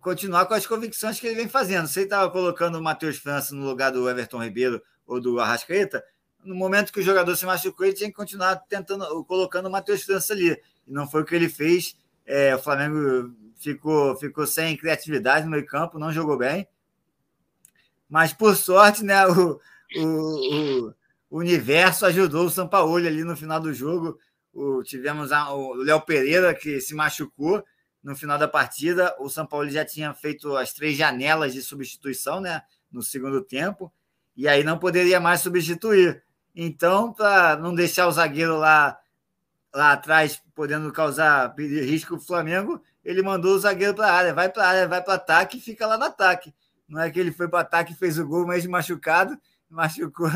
continuar com as convicções que ele vem fazendo. Ele estava colocando o Matheus França no lugar do Everton Ribeiro ou do Arrascaeta, no momento que o jogador se machucou, ele tinha que continuar tentando, colocando o Matheus França ali. E não foi o que ele fez. É, o Flamengo ficou, ficou sem criatividade no meio campo, não jogou bem. Mas, por sorte, né, o, o, o universo ajudou o São Paulo ali no final do jogo. O, tivemos a, o Léo Pereira, que se machucou no final da partida. O São Paulo já tinha feito as três janelas de substituição né, no segundo tempo, e aí não poderia mais substituir. Então, para não deixar o zagueiro lá, lá atrás, podendo causar risco para o Flamengo, ele mandou o zagueiro para a área, vai para a área, vai para ataque e fica lá no ataque. Não é que ele foi para o ataque e fez o gol, mesmo machucado, machucou,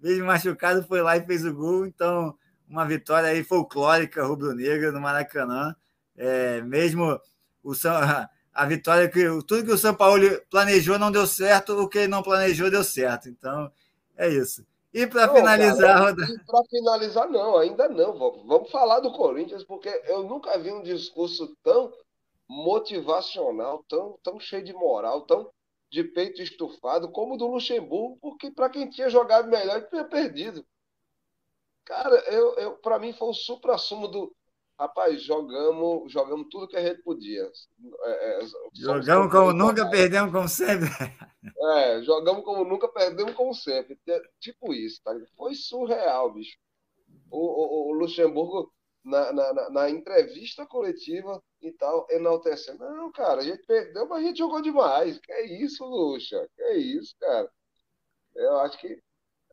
mesmo machucado, foi lá e fez o gol. Então, uma vitória aí folclórica rubro-negra no Maracanã. É, mesmo o São, a vitória que tudo que o São Paulo planejou não deu certo, o que ele não planejou deu certo. Então, é isso. E para finalizar, Para finalizar, não, ainda não. Vamos falar do Corinthians, porque eu nunca vi um discurso tão motivacional, tão, tão cheio de moral, tão de peito estufado como do Luxemburgo, porque para quem tinha jogado melhor, tinha perdido. Cara, eu, eu, para mim foi o supra-sumo do. Rapaz, jogamos, jogamos tudo que a gente podia. É, é, jogamos como nunca, perdemos como sempre. É, jogamos como nunca, perdemos como sempre. Tipo isso, tá? Foi surreal, bicho. O, o, o Luxemburgo na, na, na, entrevista coletiva e tal, enaltecendo. Não, cara, a gente perdeu, mas a gente jogou demais. Que é isso, Luxa? Que é isso, cara? Eu acho que.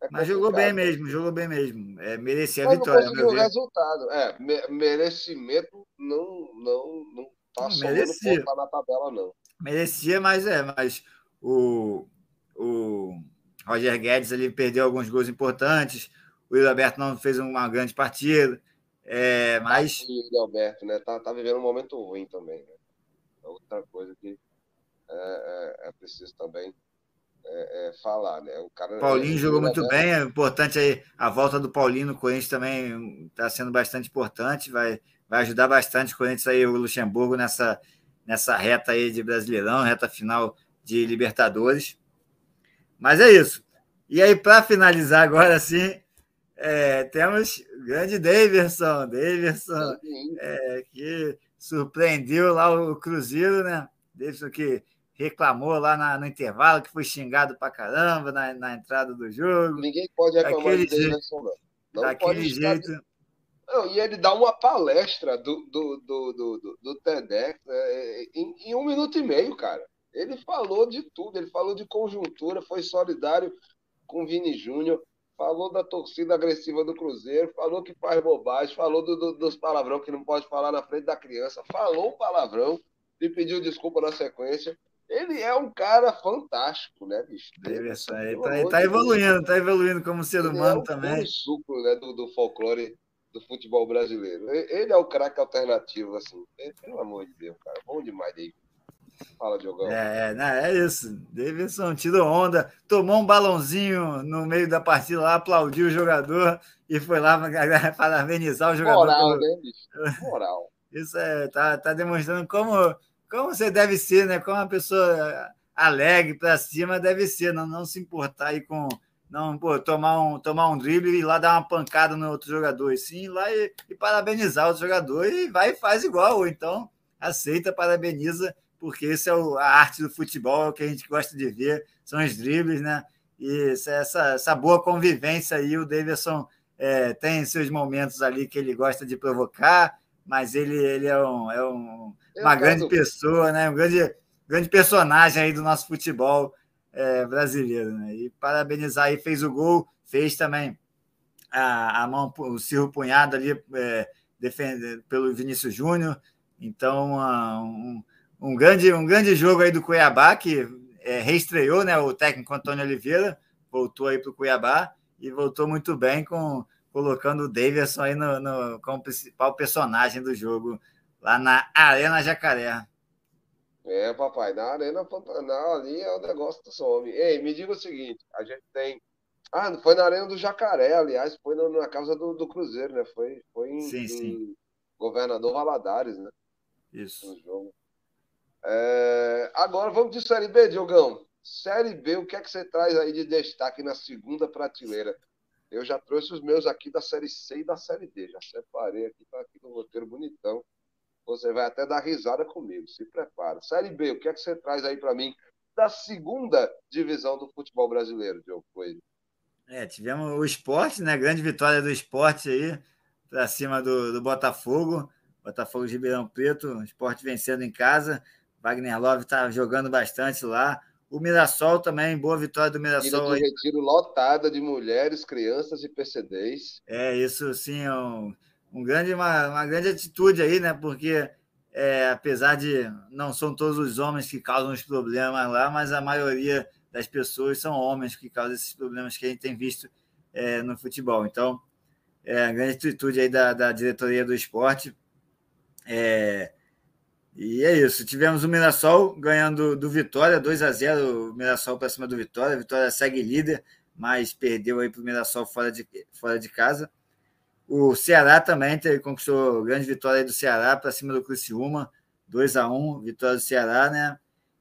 É mas jogou bem mesmo, jogou bem mesmo. É, merecia a mas vitória. Não conseguiu o resultado. É, me, merecimento não, não, não não, merecia. na tabela, não. Merecia, mas é, mas o, o Roger Guedes ali perdeu alguns gols importantes. O Alberto não fez uma grande partida. É, mas. O Alberto, né? Tá, tá vivendo um momento ruim também. Né? É outra coisa que é, é, é preciso também é, é, falar, né? O cara, Paulinho jogou muito bem, é importante aí a volta do Paulinho no Corinthians também está sendo bastante importante, vai, vai ajudar bastante o Corinthians aí, o Luxemburgo nessa, nessa reta aí de Brasileirão, reta final de Libertadores. Mas é isso. E aí, para finalizar agora sim, é, temos o grande Davidson, Davidson, é, que surpreendeu lá o Cruzeiro, né? Davidson que reclamou lá na, no intervalo, que foi xingado pra caramba na, na entrada do jogo. Ninguém pode reclamar daquele de Davidson, não. não daquele jeito. Não, e ele dá uma palestra do, do, do, do, do TEDx né, em, em um minuto e meio, cara. Ele falou de tudo, ele falou de conjuntura, foi solidário com o Vini Júnior, falou da torcida agressiva do Cruzeiro, falou que faz bobagem, falou do, do, dos palavrão que não pode falar na frente da criança, falou palavrão e pediu desculpa na sequência. Ele é um cara fantástico, né, bicho? Ele, ele tá, ele tá evoluindo, tá evoluindo como ser ele humano é um também. suco né, do, do folclore do futebol brasileiro. Ele é o craque alternativo, assim. Pelo amor de Deus, cara. Bom demais, David. Fala, Diogão. É, né, é isso. Davidson tirou onda, tomou um balãozinho no meio da partida lá, aplaudiu o jogador e foi lá para parabenizar o jogador. Moral, pelo... né, bicho? Moral. Isso é, tá, tá demonstrando como, como você deve ser, né? Como uma pessoa alegre para cima deve ser, não, não se importar aí com. Não, pô, tomar um, tomar um drible e ir lá dar uma pancada no outro jogador, e sim, ir lá e, e parabenizar o outro jogador e vai e faz igual, ou então aceita, parabeniza porque isso é a arte do futebol, é o que a gente gosta de ver, são os dribles, né? E essa, essa boa convivência aí, o Davidson é, tem seus momentos ali que ele gosta de provocar, mas ele, ele é, um, é um, uma grande pessoa, né? um grande, grande personagem aí do nosso futebol é, brasileiro. Né? E parabenizar aí, fez o gol, fez também a, a mão, o cirro punhado ali é, defende, pelo Vinícius Júnior. Então, um, um grande, um grande jogo aí do Cuiabá, que é, reestreou, né? O técnico Antônio Oliveira voltou aí para o Cuiabá e voltou muito bem com colocando o Davidson aí no, no, como principal personagem do jogo lá na Arena Jacaré. É, papai, na Arena Pantanal ali é o negócio do some. Ei, me diga o seguinte, a gente tem ah, foi na Arena do Jacaré, aliás, foi na casa do, do Cruzeiro, né? Foi, foi em, sim, sim. Governador Valadares, né? Isso. No jogo. É, agora vamos de Série B, Diogão. Série B, o que é que você traz aí de destaque na segunda prateleira? Eu já trouxe os meus aqui da Série C e da Série D. Já separei aqui, tá aqui no roteiro bonitão. Você vai até dar risada comigo, se prepara. Série B, o que é que você traz aí para mim da segunda divisão do futebol brasileiro, Diogo Coelho? É, tivemos o esporte, né? Grande vitória do esporte aí, para cima do, do Botafogo. Botafogo de Ribeirão Preto, esporte vencendo em casa. Wagner Love está jogando bastante lá. O Mirassol também, boa vitória do Mirassol. Ilha de retiro lotada de mulheres, crianças e PCDs. É, isso sim é um, um grande, uma, uma grande atitude aí, né? Porque é, apesar de não são todos os homens que causam os problemas lá, mas a maioria das pessoas são homens que causam esses problemas que a gente tem visto é, no futebol. Então, é a grande atitude aí da, da diretoria do esporte. É, e é isso. Tivemos o Mirassol ganhando do Vitória, 2 a 0 o Mirassol para cima do Vitória. A Vitória segue líder, mas perdeu aí para o Mirassol fora de, fora de casa. O Ceará também teve, conquistou grande vitória do Ceará para cima do Criciúma, 2 a 1 vitória do Ceará, né?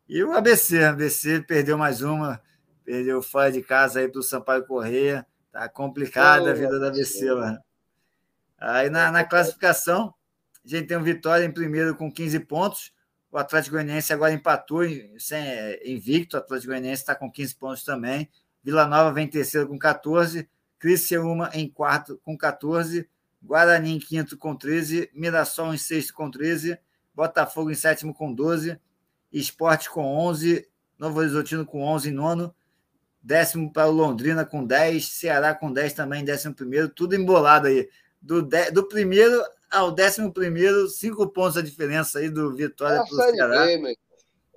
E o ABC, o ABC perdeu mais uma, perdeu fora de casa aí para o Sampaio Correia. Tá complicada a vida do ABC lá. Aí na, na classificação, a gente tem um Vitória em primeiro com 15 pontos. O Atlético Goianiense agora empatou sem, é, invicto. O Atlético Goianiense está com 15 pontos também. Vila Nova vem em terceiro com 14. Criciúma em quarto com 14. Guarani em quinto com 13. Mirassol em sexto com 13. Botafogo em sétimo com 12. Esporte com 11. Novo Horizontino com 11 em nono. Décimo para o Londrina com 10. Ceará com 10 também, décimo primeiro. Tudo embolado aí. Do, de, do primeiro ao décimo primeiro, cinco pontos a diferença aí do Vitória para o Ceará.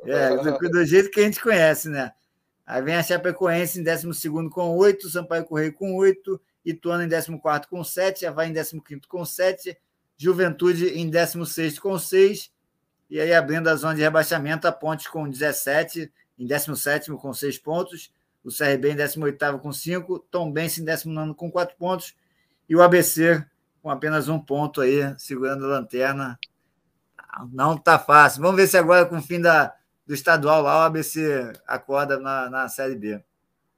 é, do, do, jeito que a gente conhece, né? Aí vem a Chapecoense em décimo segundo com oito, Sampaio Correio com oito, Ituano em décimo quarto com sete, Havaí em décimo quinto com sete, Juventude em décimo sexto com seis, e aí abrindo a zona de rebaixamento, a Ponte com 17, em décimo sétimo com seis pontos, o CRB em décimo oitavo com cinco, Tom Benz em décimo nono com quatro pontos, e o ABC com apenas um ponto aí, segurando a lanterna. Não está fácil. Vamos ver se agora, com o fim da, do estadual lá, o ABC acorda na, na Série B.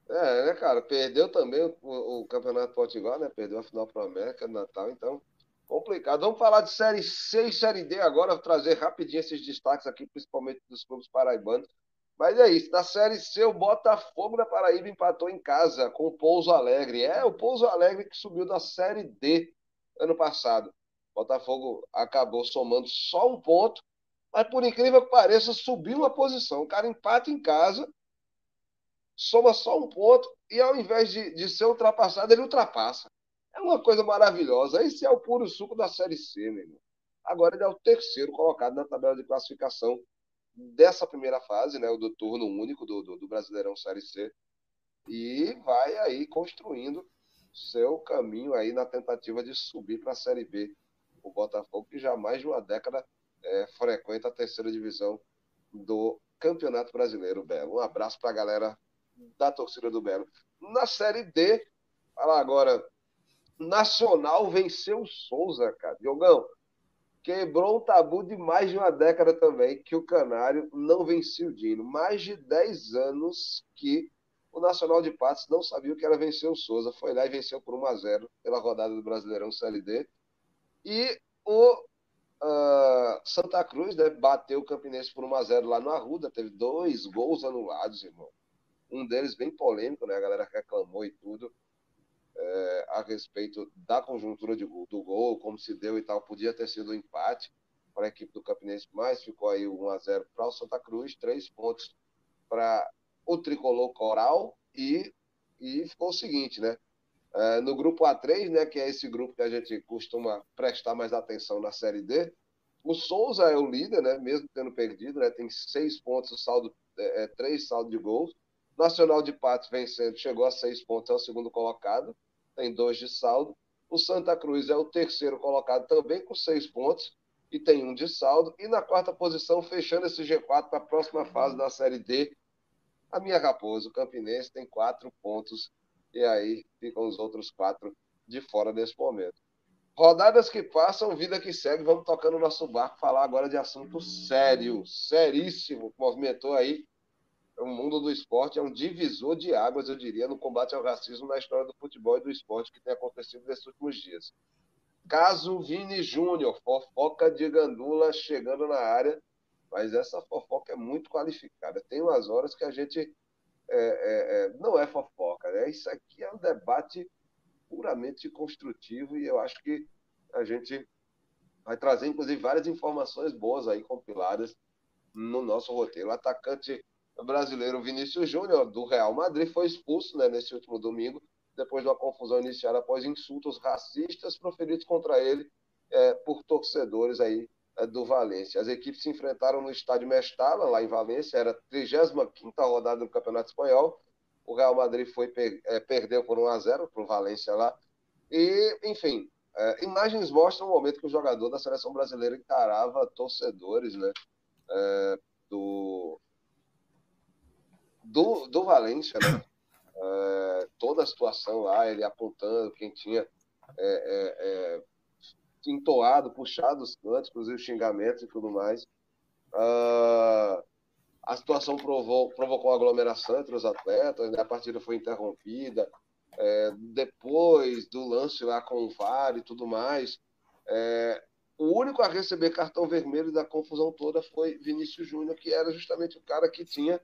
É, né, cara? Perdeu também o, o Campeonato Potiguar, né? Perdeu a final para o América no Natal, então complicado. Vamos falar de Série C e Série D agora, trazer rapidinho esses destaques aqui, principalmente dos clubes paraibanos. Mas é isso, na Série C, o Botafogo da Paraíba empatou em casa com o Pouso Alegre. É, o Pouso Alegre que subiu da Série D ano passado. O Botafogo acabou somando só um ponto, mas por incrível que pareça, subiu uma posição. O cara empata em casa, soma só um ponto, e ao invés de, de ser ultrapassado, ele ultrapassa. É uma coisa maravilhosa. Esse é o puro suco da Série C, meu irmão. Agora ele é o terceiro colocado na tabela de classificação dessa primeira fase, né, o do turno único do, do, do Brasileirão Série C, e vai aí construindo seu caminho aí na tentativa de subir para a Série B. O Botafogo, que já mais de uma década é, frequenta a terceira divisão do Campeonato Brasileiro Belo. Um abraço para a galera da torcida do Belo. Na Série D, fala agora, Nacional venceu o Souza, cara. Diogão, quebrou um tabu de mais de uma década também, que o Canário não vencia o Dino. Mais de 10 anos que o Nacional de Patos não sabia o que era vencer o Souza. Foi lá e venceu por 1 a 0 pela rodada do Brasileirão CLD. E o uh, Santa Cruz né, bateu o Campinense por 1 a 0 lá no Arruda. Teve dois gols anulados, irmão. Um deles bem polêmico, né? A galera reclamou e tudo. É, a respeito da conjuntura de, do gol, como se deu e tal, podia ter sido um empate para a equipe do Campinense, mas ficou aí 1 a 0 para o Santa Cruz, três pontos para o tricolor coral e, e ficou o seguinte, né? É, no grupo A3, né, que é esse grupo que a gente costuma prestar mais atenção na Série D, o Souza é o líder, né, mesmo tendo perdido, né, tem seis pontos, saldo, é, é, três saldo de gols. Nacional de Patos vencendo, chegou a seis pontos, é o segundo colocado, tem dois de saldo. O Santa Cruz é o terceiro colocado também com seis pontos e tem um de saldo. E na quarta posição, fechando esse G4 para a próxima fase da Série D, a minha Raposa, o Campinense, tem quatro pontos e aí ficam os outros quatro de fora nesse momento. Rodadas que passam, vida que segue. Vamos tocando o nosso barco, falar agora de assunto sério, seríssimo, que movimentou aí o mundo do esporte. É um divisor de águas, eu diria, no combate ao racismo na história do futebol e do esporte que tem acontecido nesses últimos dias. caso Vini Júnior, fofoca de Gandula chegando na área, mas essa fofoca é muito qualificada. Tem umas horas que a gente é, é, é, não é fofoca, né? Isso aqui é um debate puramente construtivo e eu acho que a gente vai trazer, inclusive, várias informações boas aí compiladas no nosso roteiro. O atacante brasileiro Vinícius Júnior, do Real Madrid, foi expulso né, nesse último domingo, depois de uma confusão iniciada após insultos racistas proferidos contra ele é, por torcedores aí do Valência. As equipes se enfrentaram no estádio Mestala, lá em Valência, era a 35 rodada do Campeonato Espanhol. O Real Madrid foi, é, perdeu por 1 a 0 para o Valência lá. E, enfim, é, imagens mostram o momento que o jogador da seleção brasileira encarava torcedores né, é, do, do, do Valência, né? Toda a situação lá, ele apontando quem tinha é, é, entoado, puxado os cantos, inclusive xingamentos e tudo mais. Uh, a situação provou, provocou aglomeração entre os atletas, né? a partida foi interrompida. É, depois do lance lá com o VAR e tudo mais, é, o único a receber cartão vermelho da confusão toda foi Vinícius Júnior, que era justamente o cara que tinha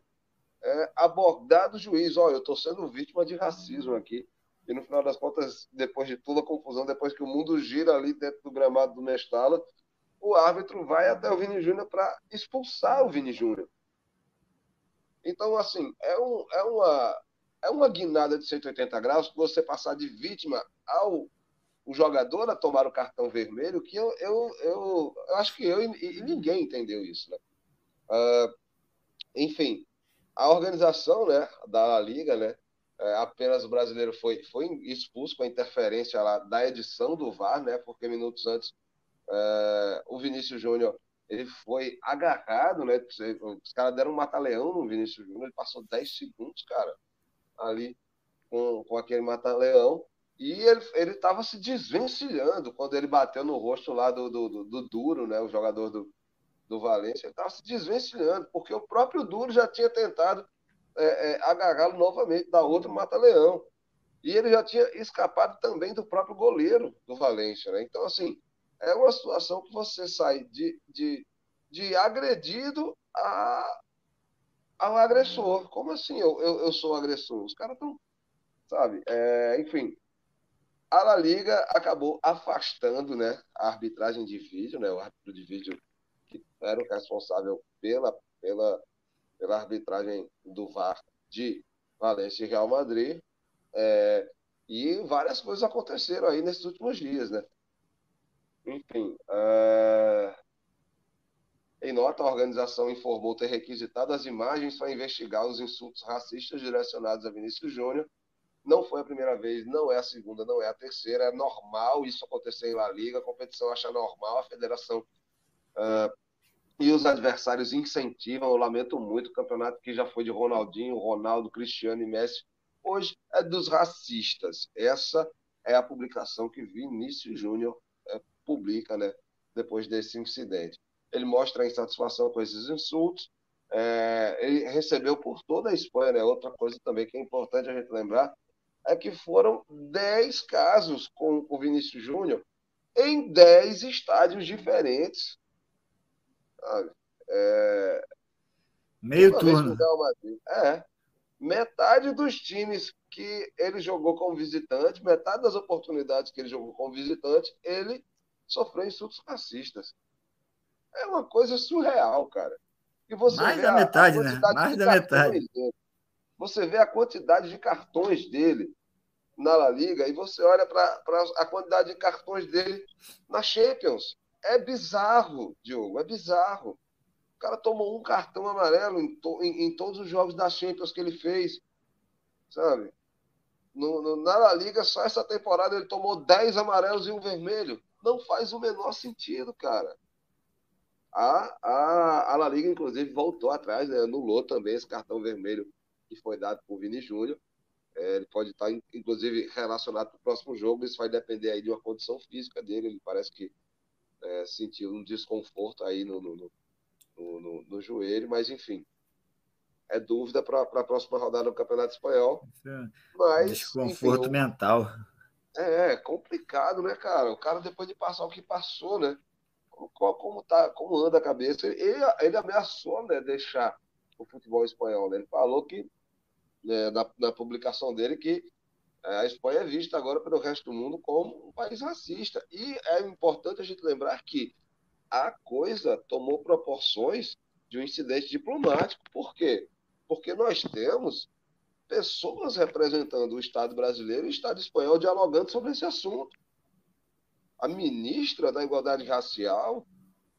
é, abordado o juiz. Olha, eu estou sendo vítima de racismo aqui. E no final das contas, depois de toda a confusão, depois que o mundo gira ali dentro do gramado do Mestala, o árbitro vai até o Vini Júnior para expulsar o Vini Júnior. Então, assim, é, um, é, uma, é uma guinada de 180 graus você passar de vítima ao o jogador a tomar o cartão vermelho, que eu, eu, eu, eu acho que eu e, e, ninguém entendeu isso. Né? Uh, enfim, a organização né, da Liga, né, é, apenas o brasileiro foi, foi expulso com a interferência lá da edição do VAR, né, porque minutos antes é, o Vinícius Júnior ele foi agarrado, né, os caras deram um mata-leão no Vinícius Júnior, ele passou 10 segundos, cara, ali com, com aquele mata-leão, e ele estava se desvencilhando quando ele bateu no rosto lá do, do, do, do Duro, né, o jogador do, do Valência, estava se desvencilhando, porque o próprio Duro já tinha tentado é, é, agarrá-lo novamente da outra Mata-Leão. E ele já tinha escapado também do próprio goleiro do Valência. Né? Então, assim, é uma situação que você sai de, de, de agredido a, ao agressor. Como assim eu, eu, eu sou agressor? Os caras estão, sabe? É, enfim, a La Liga acabou afastando né, a arbitragem de vídeo, né, o árbitro de vídeo que era o responsável pela, pela, pela arbitragem do VAR de Valência e Real Madrid. É, e várias coisas aconteceram aí nesses últimos dias, né? Enfim, é... em nota, a organização informou ter requisitado as imagens para investigar os insultos racistas direcionados a Vinícius Júnior. Não foi a primeira vez, não é a segunda, não é a terceira. É normal isso acontecer em La Liga, a competição acha normal, a federação Uh, e os adversários incentivam. Eu lamento muito o campeonato que já foi de Ronaldinho, Ronaldo, Cristiano e Messi. Hoje é dos racistas. Essa é a publicação que Vinícius Júnior é, publica né, depois desse incidente. Ele mostra a insatisfação com esses insultos. É, ele recebeu por toda a Espanha. Né? Outra coisa também que é importante a gente lembrar é que foram 10 casos com o Vinícius Júnior em 10 estádios diferentes é, Meio turno. É. Metade dos times que ele jogou como visitante, metade das oportunidades que ele jogou como visitante, ele sofreu insultos racistas. É uma coisa surreal, cara. E você Mais da a, metade, né? Mais da metade. Dele. Você vê a quantidade de cartões dele na La Liga e você olha para a quantidade de cartões dele na Champions. É bizarro, Diogo, é bizarro. O cara tomou um cartão amarelo em, to, em, em todos os jogos da Champions que ele fez, sabe? No, no, na Liga, só essa temporada ele tomou 10 amarelos e um vermelho. Não faz o menor sentido, cara. A, a, a La Liga, inclusive, voltou atrás, né? anulou também esse cartão vermelho que foi dado por Vini Júnior. É, ele pode estar, inclusive, relacionado para o próximo jogo. Isso vai depender aí de uma condição física dele. Ele parece que é, sentiu um desconforto aí no, no, no, no, no joelho, mas enfim, é dúvida para a próxima rodada do Campeonato Espanhol. É mas, desconforto enfim, mental. É, é complicado, né, cara? O cara, depois de passar o que passou, né? Como, como, tá, como anda a cabeça? Ele, ele ameaçou né, deixar o futebol espanhol. Né? Ele falou que, né, na, na publicação dele, que a Espanha é vista agora pelo resto do mundo como um país racista. E é importante a gente lembrar que a coisa tomou proporções de um incidente diplomático. Por quê? Porque nós temos pessoas representando o Estado brasileiro e o Estado espanhol dialogando sobre esse assunto. A ministra da Igualdade Racial,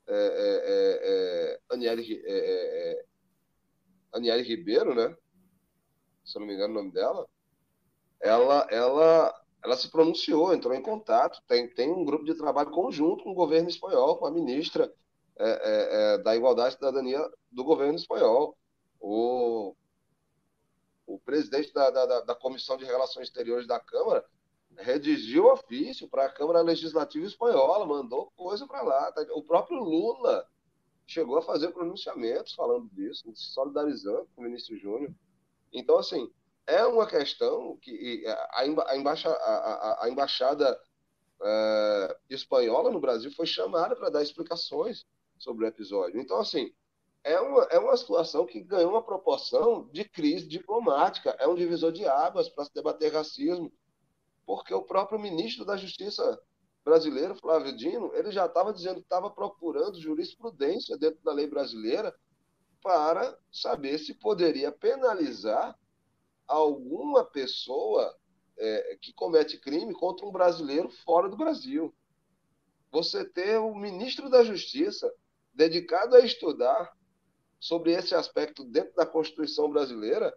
é, é, é, Aniele, é, Aniele Ribeiro, né? Se eu não me engano o nome dela, ela, ela, ela se pronunciou, entrou em contato, tem, tem um grupo de trabalho conjunto com o governo espanhol, com a ministra da Igualdade e Cidadania do governo espanhol. O o presidente da, da, da Comissão de Relações Exteriores da Câmara redigiu ofício para a Câmara Legislativa Espanhola, mandou coisa para lá. Tá? O próprio Lula chegou a fazer pronunciamentos falando disso, se solidarizando com o ministro Júnior. Então, assim, é uma questão que a, a, embaixa, a, a embaixada uh, espanhola no Brasil foi chamada para dar explicações sobre o episódio. Então, assim, é uma, é uma situação que ganhou uma proporção de crise diplomática, é um divisor de águas para se debater racismo, porque o próprio ministro da Justiça brasileiro, Flávio Dino, ele já estava dizendo que estava procurando jurisprudência dentro da lei brasileira para saber se poderia penalizar alguma pessoa é, que comete crime contra um brasileiro fora do Brasil. Você ter o ministro da Justiça dedicado a estudar sobre esse aspecto dentro da Constituição brasileira,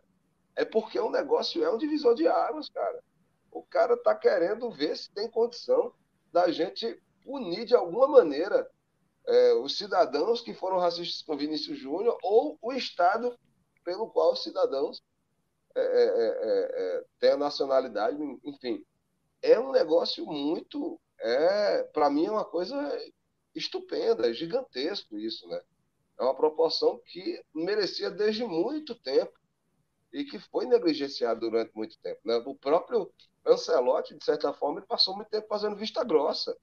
é porque o negócio é um divisor de águas, cara. O cara está querendo ver se tem condição da gente punir de alguma maneira é, os cidadãos que foram racistas com Vinícius Júnior ou o Estado pelo qual os cidadãos é, é, é, é têm a nacionalidade, enfim. É um negócio muito. É, Para mim, é uma coisa estupenda, é gigantesco isso, né? é uma proporção que merecia desde muito tempo e que foi negligenciada durante muito tempo. Né? O próprio Ancelotti, de certa forma, ele passou muito tempo fazendo vista grossa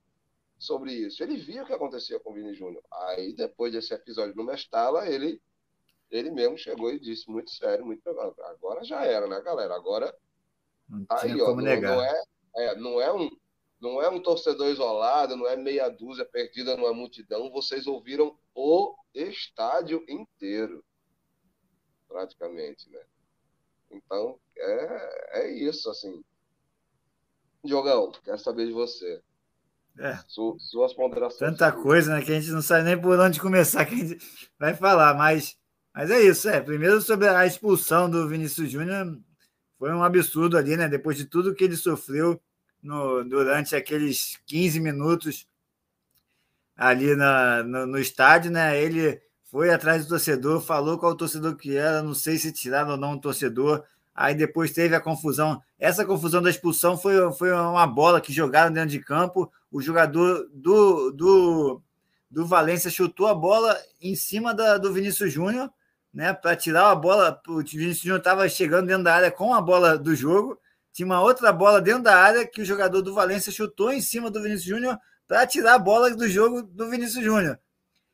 sobre isso. Ele via o que acontecia com o Vini Júnior. Aí, depois desse episódio no Mestala, ele, ele mesmo chegou e disse muito sério, muito agora já era, né, galera? Agora não aí, ó, não, não, é, é, não é um não é um torcedor isolado, não é meia dúzia perdida numa multidão. Vocês ouviram o estádio inteiro, praticamente, né? Então, é, é isso, assim. Diogão, quero saber de você. É. Su, suas ponderações. Tanta coisa, né? Que a gente não sabe nem por onde começar que a gente vai falar, mas, mas é isso. É. Primeiro, sobre a expulsão do Vinícius Júnior, foi um absurdo ali, né? Depois de tudo que ele sofreu no, durante aqueles 15 minutos ali na, no, no, estádio, né? Ele foi atrás do torcedor, falou qual o torcedor que era, não sei se tiraram ou não o torcedor. Aí depois teve a confusão. Essa confusão da expulsão foi, foi uma bola que jogaram dentro de campo. O jogador do, do, do Valência chutou a bola em cima da, do Vinícius Júnior, né? Para tirar a bola. O Vinícius Júnior estava chegando dentro da área com a bola do jogo. Tinha uma outra bola dentro da área que o jogador do Valência chutou em cima do Vinícius Júnior para tirar a bola do jogo do Vinícius Júnior.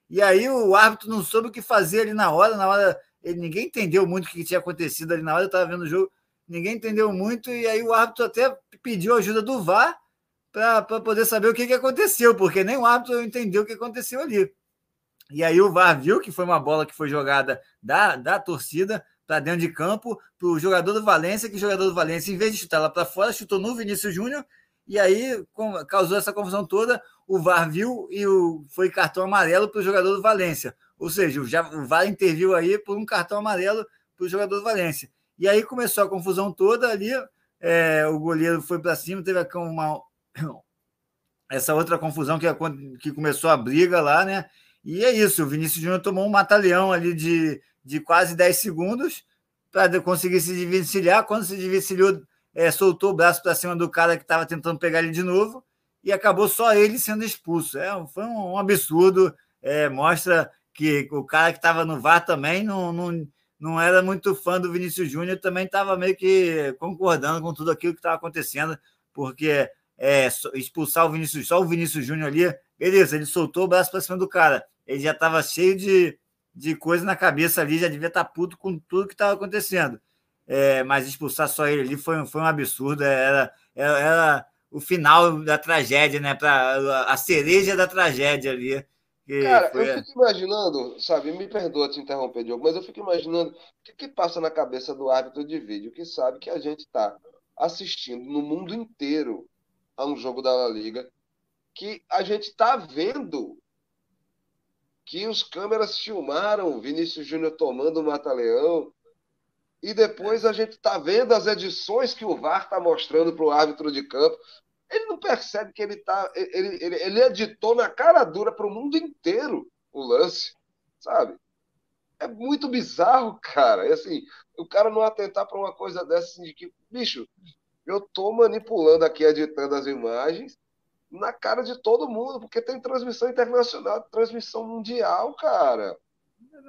E aí o árbitro não soube o que fazer ali na hora, na hora ele, ninguém entendeu muito o que tinha acontecido ali na hora, eu estava vendo o jogo, ninguém entendeu muito, e aí o árbitro até pediu ajuda do VAR para poder saber o que, que aconteceu, porque nem o árbitro entendeu o que aconteceu ali. E aí o VAR viu que foi uma bola que foi jogada da, da torcida para dentro de campo, para o jogador do Valência, que o jogador do Valência, em vez de chutar lá para fora, chutou no Vinícius Júnior e aí causou essa confusão toda. O VAR viu e o, foi cartão amarelo para o jogador do Valência. Ou seja, já, o VAR interviu aí por um cartão amarelo para o jogador do Valência. E aí começou a confusão toda ali. É, o goleiro foi para cima, teve uma, essa outra confusão que, que começou a briga lá, né? E é isso, o Vinícius Júnior tomou um matalhão ali de, de quase 10 segundos para conseguir se desvencilhar. Quando se desvencilhou, é, soltou o braço para cima do cara que estava tentando pegar ele de novo e acabou só ele sendo expulso. É, foi um, um absurdo. É, mostra que o cara que estava no VAR também não, não, não era muito fã do Vinícius Júnior, também estava meio que concordando com tudo aquilo que estava acontecendo, porque é, expulsar o Vinícius, só o Vinícius Júnior ali, beleza, ele soltou o braço para cima do cara. Ele já estava cheio de, de coisa na cabeça ali, já devia estar tá puto com tudo que estava acontecendo. É, mas expulsar só ele ali foi, foi um absurdo. Era, era, era o final da tragédia, né? Pra, a cereja da tragédia ali. Cara, foi... eu fico imaginando, sabe, me perdoa te interromper, Diogo, mas eu fico imaginando o que, que passa na cabeça do árbitro de vídeo que sabe que a gente está assistindo no mundo inteiro a um jogo da La Liga, que a gente está vendo que os câmeras filmaram Vinícius Júnior tomando o Mata-Leão, e depois a gente está vendo as edições que o VAR está mostrando para o árbitro de campo. Ele não percebe que ele tá. Ele, ele, ele editou na cara dura para o mundo inteiro o lance, sabe? É muito bizarro, cara. E, assim, o cara não atentar para uma coisa dessa assim, de que, bicho, eu tô manipulando aqui, editando as imagens na cara de todo mundo, porque tem transmissão internacional, transmissão mundial, cara.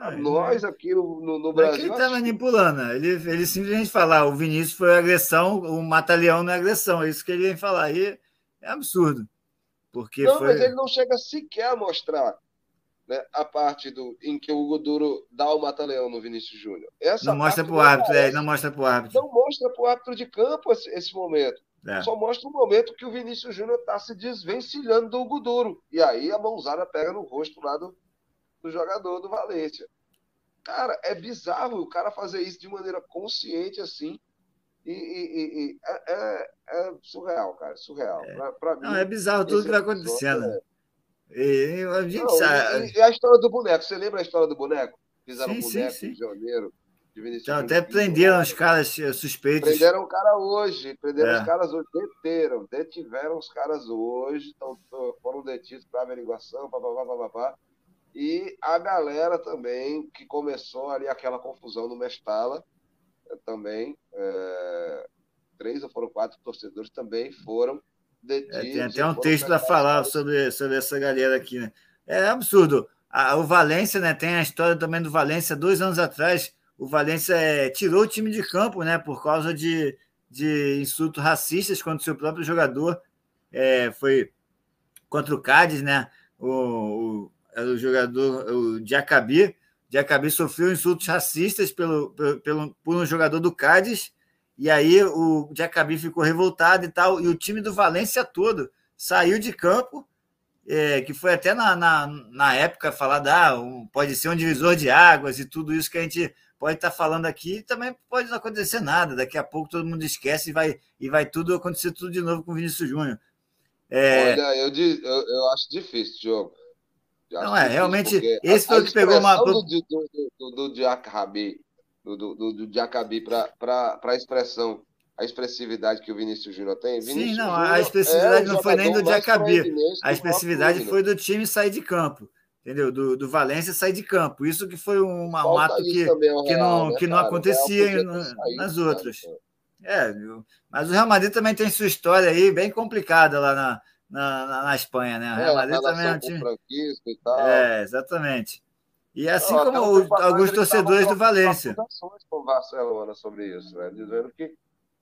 É Nós aqui no, no, no Brasil. ele está manipulando. Ele, ele simplesmente fala: ah, o Vinícius foi agressão, o Mata-Leão não é agressão. É isso que ele vem falar. E é absurdo. Porque não, foi... mas ele não chega sequer a mostrar né, a parte do, em que o Hugo Duro dá o Mata-Leão no Vinícius Júnior. não mostra para o árbitro, é, não mostra para o árbitro. Não mostra para o árbitro de campo esse, esse momento. É. Só mostra o momento que o Vinícius Júnior está se desvencilhando do Hugo Duro. E aí a mãozada pega no rosto lá do, do jogador do Valência. Cara, é bizarro o cara fazer isso de maneira consciente assim. E, e, e é, é, é, surreal, cara, surreal. É. Pra, pra Não, mim, é bizarro tudo que vai acontecendo. É... E, a gente Não, sabe... e, a história do boneco, você lembra a história do boneco? Fizeram sim, um boneco sim, sim. de janeiro. Então, até prenderam os caras eh, suspeitos. Prenderam o cara hoje, prenderam é. os caras hoje, deteram, detiveram os caras hoje, tão, foram detidos para averiguação, papapá, papapá. E a galera também, que começou ali aquela confusão no Mestala, eh, também, é, três ou foram quatro torcedores também foram detidos. É, tem até um texto para falar sobre, sobre essa galera aqui, né? É absurdo. A, o Valência, né? Tem a história também do Valência, dois anos atrás, o Valência é, tirou o time de campo, né? Por causa de, de insultos racistas contra o seu próprio jogador. É, foi contra o Cádiz, né? O, o, o jogador, o Diacabi. Diacabi sofreu insultos racistas pelo, pelo, por um jogador do Cádiz, e aí o Diacabi ficou revoltado e tal, e o time do Valência todo saiu de campo, é, que foi até na, na, na época falado, ah, um, pode ser um divisor de águas e tudo isso que a gente pode estar falando aqui, também pode não acontecer nada, daqui a pouco todo mundo esquece e vai, e vai tudo acontecer tudo de novo com o Vinícius Júnior. É... Olha, eu, eu, eu acho difícil, Diogo. Não é, realmente, esse foi o que pegou uma. Do, do, do, do Diacabi, do, do, do Diacabi para a expressão, a expressividade que o Vinícius Júnior tem. Vinícius Sim, não, Júnior a expressividade é não foi nem do Diacabi. A expressividade foi do time sair de campo. Entendeu? Do, do Valência sair de campo. Isso que foi uma, um ato que, que, não, né, que não acontecia nas outras. É, mas o Real Madrid também tem sua história aí bem complicada lá na, na, na, na Espanha, né? O Real é, Madrid também é um time. E tal. É, exatamente. E assim como o, alguns torcedores do Valência. com o Barcelona sobre isso, né? dizendo que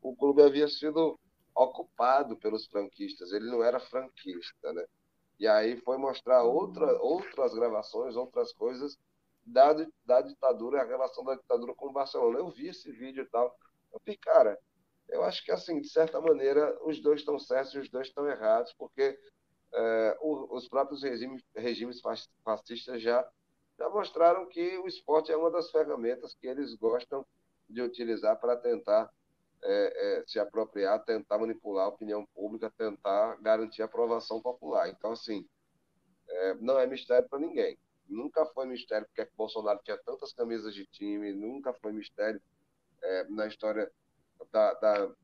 o clube havia sido ocupado pelos franquistas, ele não era franquista, né? E aí foi mostrar outra, outras gravações, outras coisas da, da ditadura, a relação da ditadura com o Barcelona. Eu vi esse vídeo e tal. Eu falei, cara, eu acho que, assim, de certa maneira, os dois estão certos e os dois estão errados, porque é, os próprios regimes, regimes fascistas já, já mostraram que o esporte é uma das ferramentas que eles gostam de utilizar para tentar é, é, se apropriar, tentar manipular a opinião pública, tentar garantir a aprovação popular. Então, assim, é, não é mistério para ninguém. Nunca foi mistério porque Bolsonaro tinha tantas camisas de time, nunca foi mistério é, na história da, da,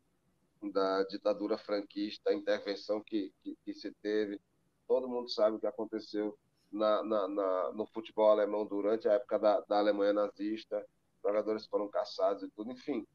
da ditadura franquista, a intervenção que, que, que, se teve. Todo mundo sabe o que aconteceu na, na, na, no futebol alemão durante a época da, da Alemanha nazista. Jogadores foram caçados e tudo. Enfim,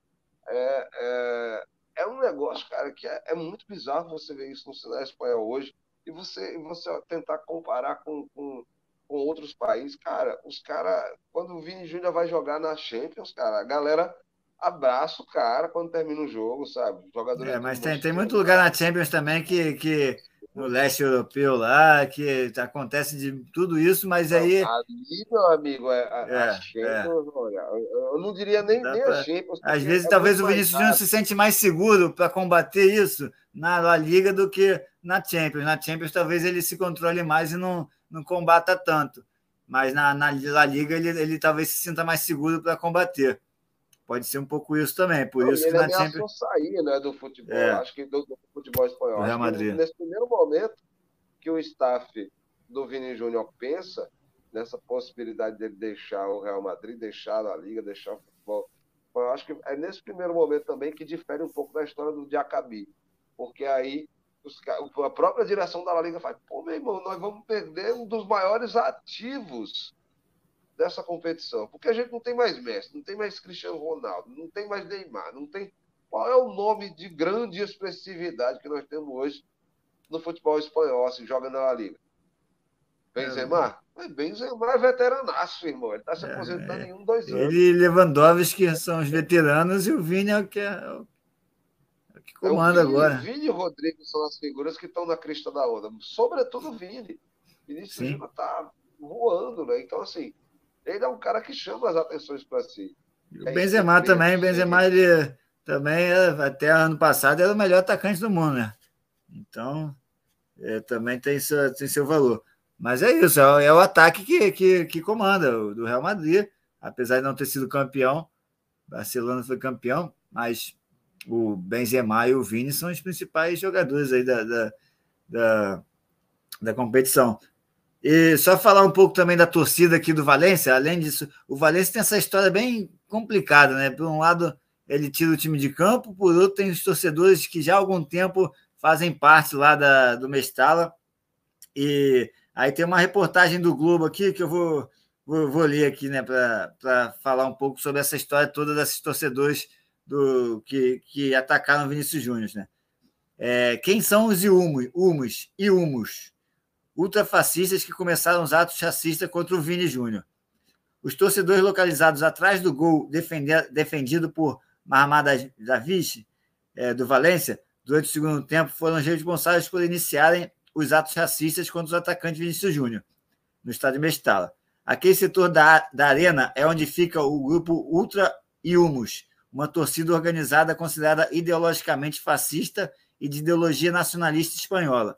é, é, é um negócio, cara, que é, é, muito bizarro você ver isso no cenário espanhol hoje e você, você tentar comparar com, com, com outros países. Cara, os caras, quando o Vini Júnior vai jogar na Champions, cara, a galera abraça o cara quando termina o jogo, sabe? Jogador é, mas tem, tem muito lugar na Champions também que, que no leste europeu lá, que acontece de tudo isso, mas aí. Ali, meu amigo, é, a, é, a Champions, é. olha, eu não diria nem, nem pra... a Champions. Às vezes, é talvez o Vinícius Júnior se sente mais seguro para combater isso na La Liga do que na Champions. Na Champions, talvez ele se controle mais e não, não combata tanto. Mas na, na La Liga, ele, ele talvez se sinta mais seguro para combater. Pode ser um pouco isso também. Por não, isso que na Champions. sair né, do futebol, é. acho que do, do futebol espanhol. Real Madrid. nesse primeiro momento que o staff do Vini Júnior pensa nessa possibilidade dele deixar o Real Madrid, deixar a Liga, deixar o futebol. Eu acho que é nesse primeiro momento também que difere um pouco da história do Diacabi. Porque aí os, a própria direção da La Liga fala, pô, meu irmão, nós vamos perder um dos maiores ativos dessa competição. Porque a gente não tem mais Messi, não tem mais Cristiano Ronaldo, não tem mais Neymar, não tem. Qual é o nome de grande expressividade que nós temos hoje no futebol espanhol, assim, joga na La Liga? Benzema? É. Benzema é veteranaço, irmão. Ele está se é, aposentando é, em um, dois anos. Ele e Lewandowski são os veteranos e o Vini é o que, é, o que comanda é o Vini, agora. Vini e Rodrigo são as figuras que estão na crista da onda. Sobretudo o Vini. Vinícius Júnior está voando, né? Então, assim, ele é um cara que chama as atenções para si. O é Benzema também, Benzema ele também até ano passado era o melhor atacante do mundo, né? Então, é, também tem seu, tem seu valor. Mas é isso, é, é o ataque que, que, que comanda o do Real Madrid, apesar de não ter sido campeão. Barcelona foi campeão, mas o Benzema e o Vini são os principais jogadores aí da, da, da, da competição. E só falar um pouco também da torcida aqui do Valência. Além disso, o Valência tem essa história bem complicada, né? Por um lado, ele tira o time de campo, por outro, tem os torcedores que já há algum tempo fazem parte lá da, do Mestala. E aí tem uma reportagem do Globo aqui que eu vou, vou, vou ler aqui, né, para falar um pouco sobre essa história toda desses torcedores do que, que atacaram Vinícius Júnior, né? É, quem são os Iumos, Humos e Humos? Ultrafascistas que começaram os atos racistas contra o Vini Júnior. Os torcedores localizados atrás do gol defendido por Mahamad Davis, é, do Valência, durante o segundo tempo, foram responsáveis por iniciarem os atos racistas contra os atacantes Vinícius Júnior, no estádio Mestala. Aquele setor da, da arena é onde fica o grupo Ultra Iumus, uma torcida organizada considerada ideologicamente fascista e de ideologia nacionalista espanhola.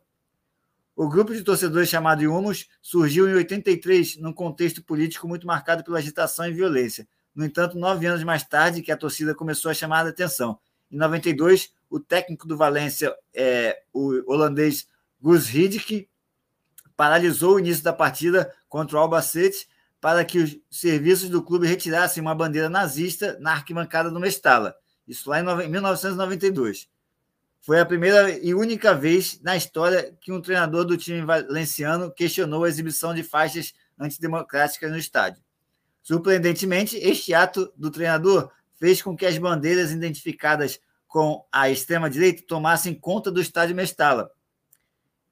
O grupo de torcedores chamado Iumos surgiu em 83 num contexto político muito marcado pela agitação e violência. No entanto, nove anos mais tarde, que a torcida começou a chamar a atenção. Em 92, o técnico do Valência, é, o holandês Gus Hiddink, paralisou o início da partida contra o Albacete para que os serviços do clube retirassem uma bandeira nazista na arquibancada do Mestala. Isso lá em 1992. Foi a primeira e única vez na história que um treinador do time valenciano questionou a exibição de faixas antidemocráticas no estádio. Surpreendentemente, este ato do treinador fez com que as bandeiras identificadas com a extrema-direita tomassem conta do estádio Mestala.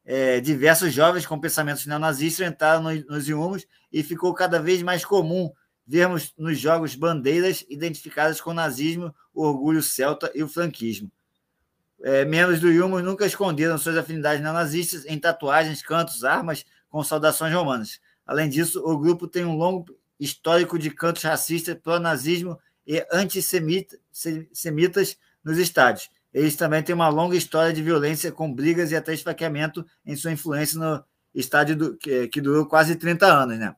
É, diversos jovens com pensamentos neonazistas entraram nos, nos iumos e ficou cada vez mais comum vermos nos jogos bandeiras identificadas com o nazismo, o orgulho celta e o franquismo. É, membros do Yumos nunca esconderam suas afinidades neonazistas em tatuagens, cantos, armas com saudações romanas. Além disso, o grupo tem um longo histórico de cantos racistas, pró-nazismo e antissemitas nos estádios. Eles também têm uma longa história de violência, com brigas e até esfaqueamento em sua influência no estádio do, que, que durou quase 30 anos. Né?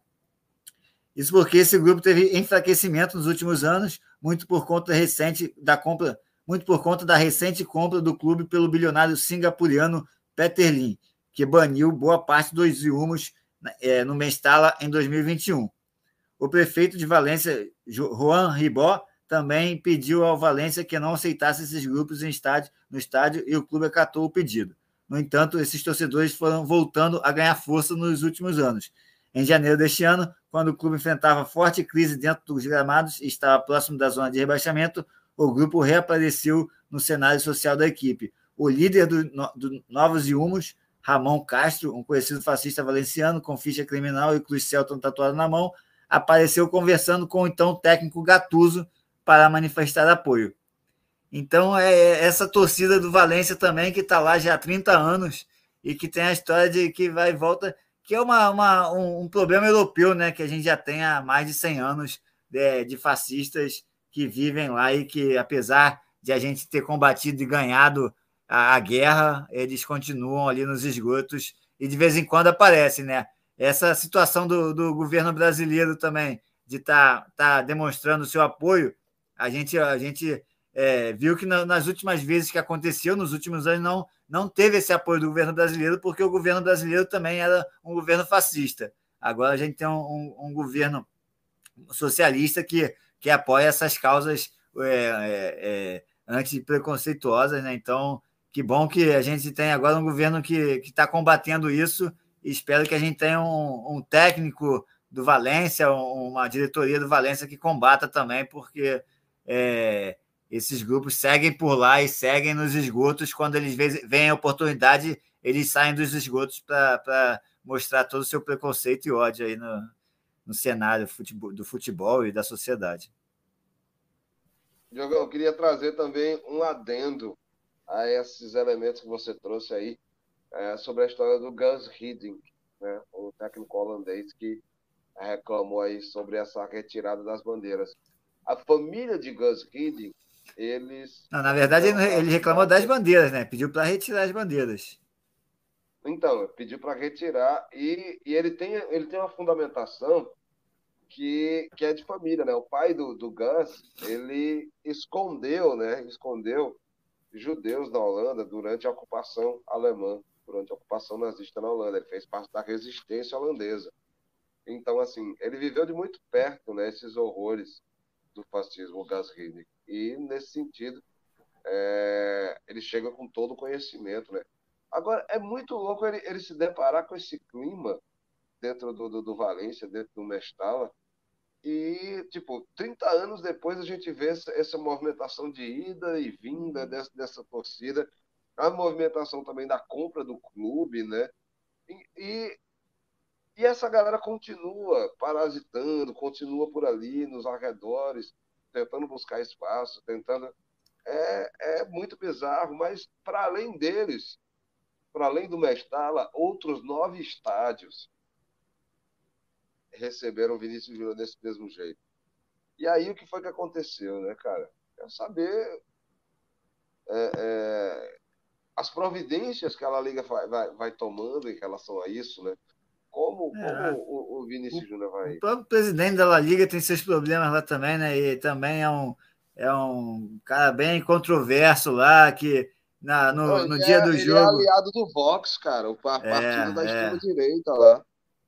Isso porque esse grupo teve enfraquecimento nos últimos anos, muito por conta recente da compra muito por conta da recente compra do clube pelo bilionário singapuriano Peter Lin, que baniu boa parte dos Iumos é, no Mestala em 2021. O prefeito de Valência, Juan Ribó, também pediu ao Valência que não aceitasse esses grupos estádio, no estádio e o clube acatou o pedido. No entanto, esses torcedores foram voltando a ganhar força nos últimos anos. Em janeiro deste ano, quando o clube enfrentava forte crise dentro dos gramados e estava próximo da zona de rebaixamento, o grupo reapareceu no cenário social da equipe. O líder do, do Novos Humos, Ramon Castro, um conhecido fascista valenciano com ficha criminal e cruz Celton tatuado na mão, apareceu conversando com o então técnico Gatuso para manifestar apoio. Então, é, é essa torcida do Valência também, que está lá já há 30 anos e que tem a história de que vai e volta, que é uma, uma um, um, problema europeu, né? Que a gente já tem há mais de 100 anos de, de fascistas que vivem lá e que, apesar de a gente ter combatido e ganhado a, a guerra, eles continuam ali nos esgotos e de vez em quando aparecem, né? Essa situação do, do governo brasileiro também, de estar tá, tá demonstrando seu apoio, a gente, a gente é, viu que na, nas últimas vezes que aconteceu, nos últimos anos, não, não teve esse apoio do governo brasileiro, porque o governo brasileiro também era um governo fascista. Agora a gente tem um, um, um governo socialista que, que apoia essas causas é, é, é antipreconceituosas, né? Então, que bom que a gente tem agora um governo que está combatendo isso e espero que a gente tenha um, um técnico do Valência, uma diretoria do Valência que combata também, porque é, esses grupos seguem por lá e seguem nos esgotos. Quando eles veem a oportunidade, eles saem dos esgotos para mostrar todo o seu preconceito e ódio aí no, no cenário do futebol e da sociedade. Diogão, eu queria trazer também um adendo a esses elementos que você trouxe aí é, sobre a história do Gus Hiddink, né, o técnico holandês que reclamou aí sobre essa retirada das bandeiras. A família de Gus Hiddink, eles... Não, na verdade, ele, ele reclamou das bandeiras, né? Pediu para retirar as bandeiras. Então, pediu para retirar e, e ele, tem, ele tem uma fundamentação que, que é de família, né? O pai do, do Gus, ele escondeu, né? Escondeu judeus na Holanda durante a ocupação alemã, durante a ocupação nazista na Holanda. Ele fez parte da resistência holandesa. Então, assim, ele viveu de muito perto, né? Esses horrores do fascismo, o Gus Hiddink. E, nesse sentido, é, ele chega com todo o conhecimento, né? Agora, é muito louco ele, ele se deparar com esse clima dentro do, do, do Valência, dentro do Mestala, e, tipo, 30 anos depois a gente vê essa, essa movimentação de ida e vinda dessa, dessa torcida, a movimentação também da compra do clube, né? E, e, e, essa galera continua parasitando, continua por ali, nos arredores, tentando buscar espaço, tentando. É, é muito bizarro, mas para além deles, para além do Mestala, outros nove estádios receberam o Vinícius Júnior desse mesmo jeito. E aí o que foi que aconteceu, né, cara? Quero saber é, é, as providências que a La Liga vai, vai, vai, tomando em relação a isso, né? Como, é, como o, o Vinícius Júnior vai. O próprio presidente da La Liga tem seus problemas lá também, né? E também é um, é um cara bem controverso lá, que na, no, no dia do ele é jogo. Ele é aliado do Vox, cara, o é, partido da é. extrema-direita lá.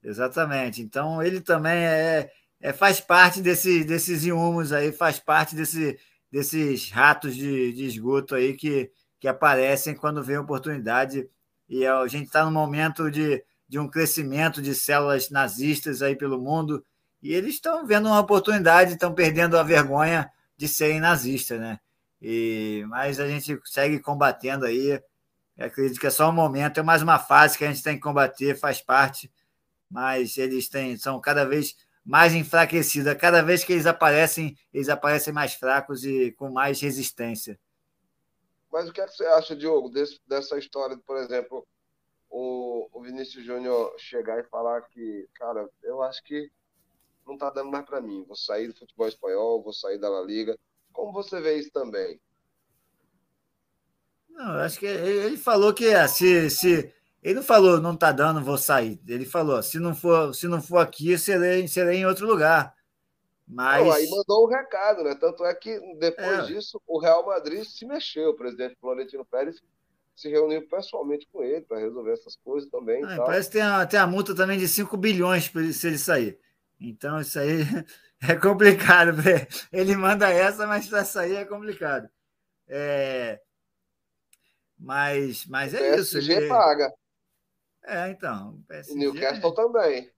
Exatamente. Então ele também é, é faz parte desse, desses inhumos aí, faz parte desse, desses ratos de, de esgoto aí que, que aparecem quando vem oportunidade. E a gente está num momento de, de um crescimento de células nazistas aí pelo mundo, e eles estão vendo uma oportunidade, estão perdendo a vergonha de serem nazistas, né? E, mas a gente segue combatendo aí. Eu acredito que é só um momento, é mais uma fase que a gente tem que combater, faz parte mas eles têm, são cada vez mais enfraquecidos. Cada vez que eles aparecem, eles aparecem mais fracos e com mais resistência. Mas o que, é que você acha, Diogo, desse, dessa história, por exemplo, o, o Vinícius Júnior chegar e falar que, cara, eu acho que não está dando mais para mim. Vou sair do futebol espanhol, vou sair da La Liga. Como você vê isso também? Não, eu acho que ele falou que é, se, se, ele não falou, não tá dando, vou sair. Ele falou, se não for, se não for aqui, serei, serei em outro lugar. Mas não, aí mandou um recado, né? Tanto é que depois é. disso o Real Madrid se mexeu. O presidente Florentino Pérez se reuniu pessoalmente com ele para resolver essas coisas também. Ah, parece que tem a, tem a multa também de 5 bilhões se ele sair. Então isso aí é complicado. Ele manda essa, mas para sair é complicado. É... Mas, mas é o isso. Ele paga. É, então. PSG, o Newcastle também.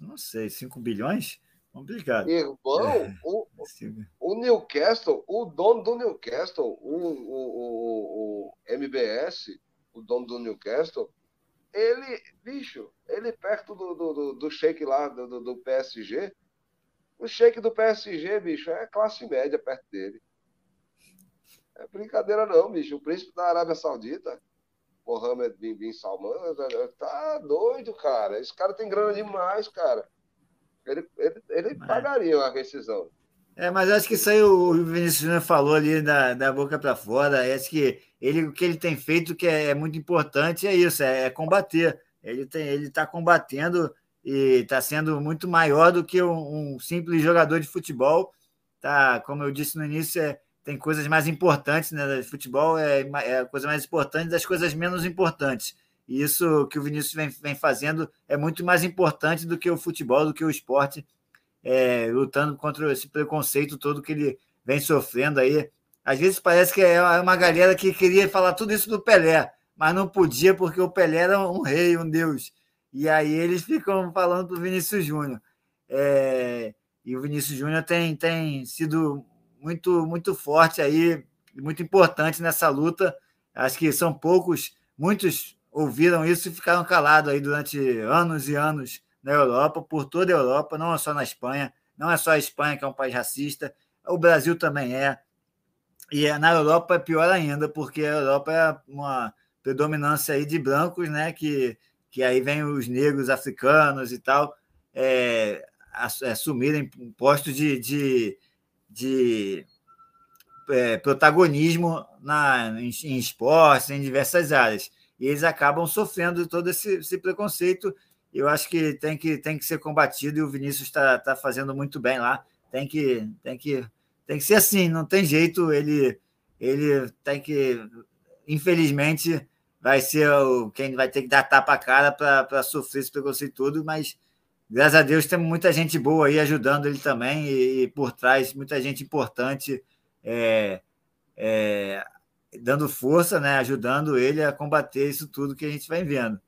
Não sei, 5 bilhões? Complicado. Irmão, é, o, o Newcastle, o dono do Newcastle, o, o, o, o MBS, o dono do Newcastle, ele, bicho, ele perto do, do, do, do shake lá, do, do PSG, O shake do PSG, bicho, é classe média perto dele. É brincadeira não, bicho. O príncipe da Arábia Saudita, Mohammed bin, bin Salman, tá doido, cara. Esse cara tem grana demais, cara. Ele, ele, ele pagaria uma rescisão. É, mas acho que isso aí o Vinícius Júnior falou ali da, da boca para fora. Acho que ele, o que ele tem feito, que é, é muito importante, é isso, é, é combater. Ele está combatendo e está sendo muito maior do que um, um, simples jogador de futebol. Tá, como eu disse no início, é, tem coisas mais importantes, né? Futebol é, é a coisa mais importante das coisas menos importantes. E isso que o Vinícius vem, vem fazendo é muito mais importante do que o futebol, do que o esporte é, lutando contra esse preconceito todo que ele vem sofrendo aí. Às vezes parece que é uma galera que queria falar tudo isso do Pelé, mas não podia porque o Pelé era um rei, um deus. E aí eles ficam falando para o Vinícius Júnior. É, e o Vinícius Júnior tem, tem sido muito, muito forte aí, muito importante nessa luta. Acho que são poucos, muitos ouviram isso e ficaram calados aí durante anos e anos na Europa, por toda a Europa, não é só na Espanha, não é só a Espanha que é um país racista, o Brasil também é. E é, na Europa é pior ainda, porque a Europa é uma predominância aí de brancos, né? Que, que aí vem os negros africanos e tal, é, assumirem postos de, de, de é, protagonismo na, em, em esportes, em diversas áreas. E eles acabam sofrendo todo esse, esse preconceito eu acho que tem que, tem que ser combatido e o Vinícius está tá fazendo muito bem lá. Tem que, tem que, tem que ser assim, não tem jeito. Ele, ele tem que, infelizmente, vai ser o, quem vai ter que dar tapa a cara para sofrer esse preconceito todo, mas graças a Deus tem muita gente boa aí ajudando ele também e, e por trás muita gente importante é, é, dando força, né, ajudando ele a combater isso tudo que a gente vai vendo.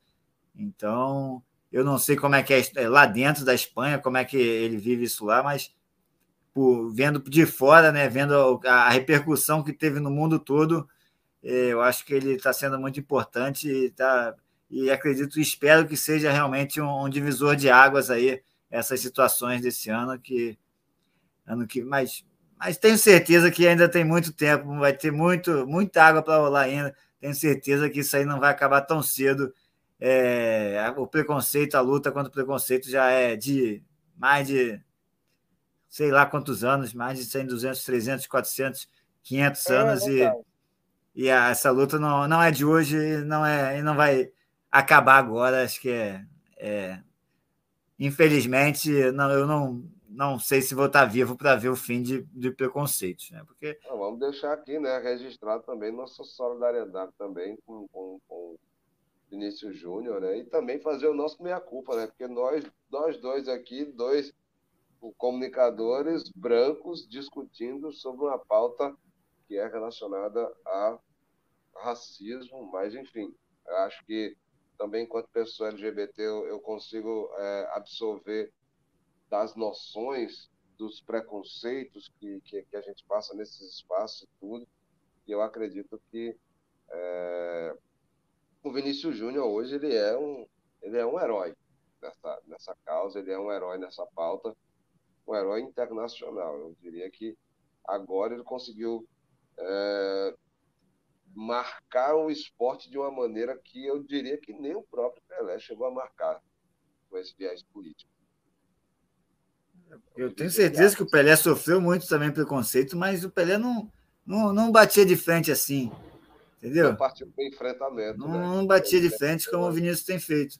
Então, eu não sei como é que é, é lá dentro da Espanha, como é que ele vive isso lá, mas por, vendo de fora, né, vendo a, a repercussão que teve no mundo todo, é, eu acho que ele está sendo muito importante e, tá, e acredito e espero que seja realmente um, um, divisor de águas aí essas situações desse ano que ano que mas mas tenho certeza que ainda tem muito tempo vai ter muito muita água para rolar ainda. Tenho certeza que isso aí não vai acabar tão cedo. É, o preconceito, a luta contra o preconceito já é de mais de sei lá quantos anos, mais de 100, 200, 300, 400, 500 anos é, e, e essa luta não, não é de hoje, não é e não vai acabar agora, acho que é, é infelizmente não, eu não não sei se vou estar vivo para ver o fim de, de preconceitos, né? Porque não, vamos deixar aqui, né, registrado também nossa solidariedade também com, com, com Vinícius Júnior, né? E também fazer o nosso meia-culpa, né? Porque nós, nós dois aqui, dois comunicadores brancos, discutindo sobre uma pauta que é relacionada a racismo, mas enfim, acho que também enquanto pessoa LGBT eu, eu consigo é, absorver das noções, dos preconceitos que, que, que, a gente passa nesses espaços e tudo, e eu acredito que é, o Vinícius Júnior hoje ele é um ele é um herói nessa, nessa causa, ele é um herói nessa pauta, um herói internacional. Eu diria que agora ele conseguiu é, marcar o esporte de uma maneira que eu diria que nem o próprio Pelé chegou a marcar com esse viés político. Eu tenho certeza que o Pelé sofreu muito também preconceito, mas o Pelé não, não, não batia de frente assim. Entendeu? Não partiu para enfrentamento. Não, né? não batia de frente como o Vinícius tem feito.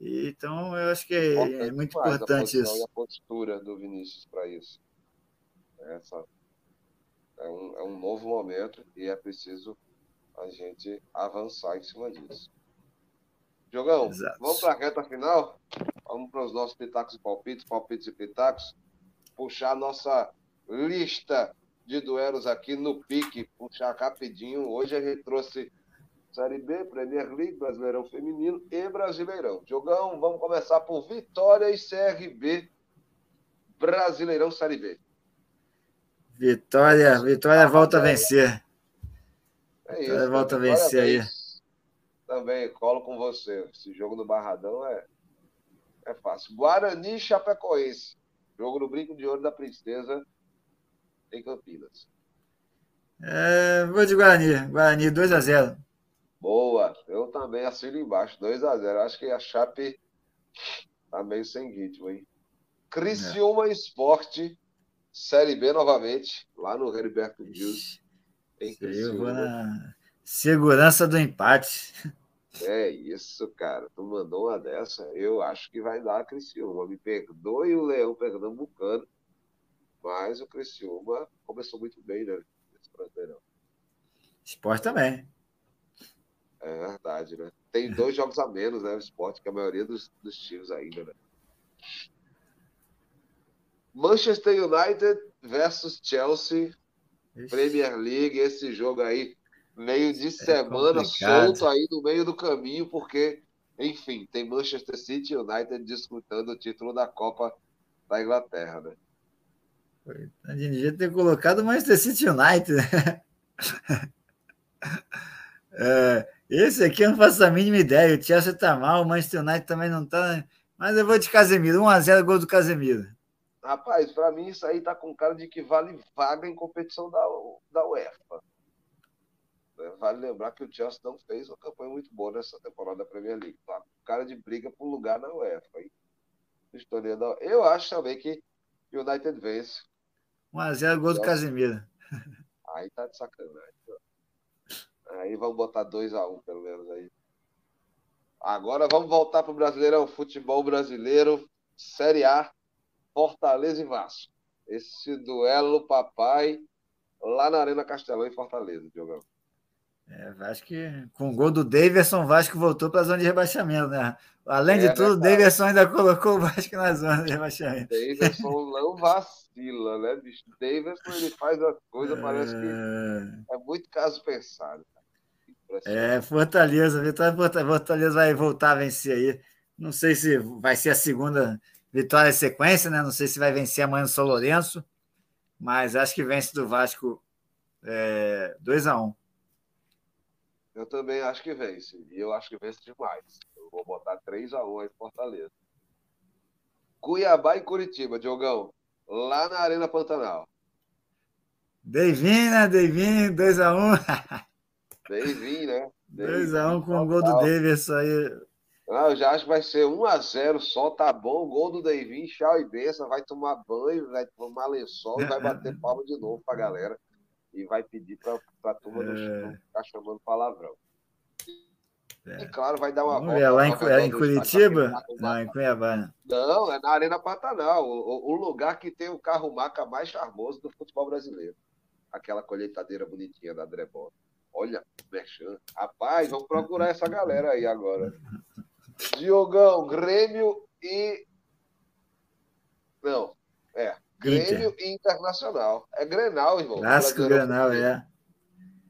Então, eu acho que é, é muito importante a isso. E a postura do Vinícius para isso. Essa é um, é um novo momento e é preciso a gente avançar em cima disso. Jogão, Exato. vamos para a reta final? Vamos para os nossos pitacos e palpites, palpites e pitacos. Puxar a nossa lista de duelos aqui no pique, puxar rapidinho. Hoje a gente trouxe Série B, Premier League, Brasileirão Feminino e Brasileirão. Jogão, vamos começar por Vitória e CRB, Brasileirão Série B. Vitória, Vitória volta a vencer. É isso. Vitória volta a vencer aí. Também colo com você. Esse jogo no Barradão é, é fácil. Guarani Chapecoense. Jogo no Brinco de Ouro da Princesa em Campinas. É, vou de Guarani. Guarani 2 a 0 Boa. Eu também assino embaixo. 2 a 0 Acho que a Chape tá meio sem ritmo, hein? Criciúma é. Esporte, Série B novamente, lá no Heriberto. Eu vou na segurança do empate. É isso, cara. Tu mandou uma dessa. Eu acho que vai dar a Criciúma. Me perdoe o Leão Pernambucano, mas o Criciúma começou muito bem, né? Nesse brasileirão. Esporte também. É verdade, né? Tem dois jogos a menos, né? O esporte, que a maioria dos, dos times ainda, né? Manchester United versus Chelsea, Ixi. Premier League, esse jogo aí meio de é semana solto aí no meio do caminho, porque, enfim, tem Manchester City e United disputando o título da Copa da Inglaterra, né? A gente devia ter colocado Manchester City United. Né? é, esse aqui eu não faço a mínima ideia. O Chelsea tá mal, o Manchester United também não tá. Né? Mas eu vou de Casemiro. 1x0 gol do Casemiro. Rapaz, para mim isso aí tá com cara de que vale vaga em competição da, da UEFA. É, vale lembrar que o Chelsea não fez uma campanha muito boa nessa temporada da Premier League. Tá? Cara de briga por lugar na UEFA. Hein? Eu acho também que o United vence. 1x0 gol do Casemiro. Aí tá de sacanagem. Aí vamos botar 2x1, um, pelo menos aí. Agora vamos voltar para o Brasileirão, futebol brasileiro, Série A, Fortaleza e Vasco. Esse duelo papai lá na Arena Castelão em Fortaleza, Diogão. É, Vasco, com o gol do Davidson, o Vasco voltou para a zona de rebaixamento, né? Além é, de tudo, o Davidson ainda colocou o Vasco na zona de rebaixamento. Davidson não vacila, né, bicho? Davidson ele faz as coisas, é... parece que é muito caso pensado. É, Fortaleza, Vitória Fortaleza vai voltar a vencer aí. Não sei se vai ser a segunda vitória em sequência, né? Não sei se vai vencer amanhã no São Lourenço, mas acho que vence do Vasco é, 2 a 1 um. Eu também acho que vence. E eu acho que vence demais. Eu vou botar 3 a 1 aí Fortaleza. Cuiabá e Curitiba, Diogão. Lá na Arena Pantanal. Devin, né? Devin, 2x1. Devin, né? 2x1 com o gol do Davidson aí. Ah, eu já acho que vai ser 1x0 só, tá bom. Gol do Devin, tchau e benção. Vai tomar banho, vai tomar lençol e vai bater palma de novo pra galera e vai pedir para a turma do é... ficar chamando palavrão. É. E claro, vai dar uma Vamos volta. Ver, lá em, em Curitiba? Não, em Cuiabá. Né? Não, é na Arena Pantanal, o, o, lugar que tem o carro maca mais charmoso do futebol brasileiro. Aquela colheitadeira bonitinha da Drebó. Olha, merchan. Rapaz, vamos procurar essa galera aí agora. Diogão, Grêmio e. Não, é. Grêmio Inter. e Internacional. É Grenal, irmão. Clássico Grenal, é.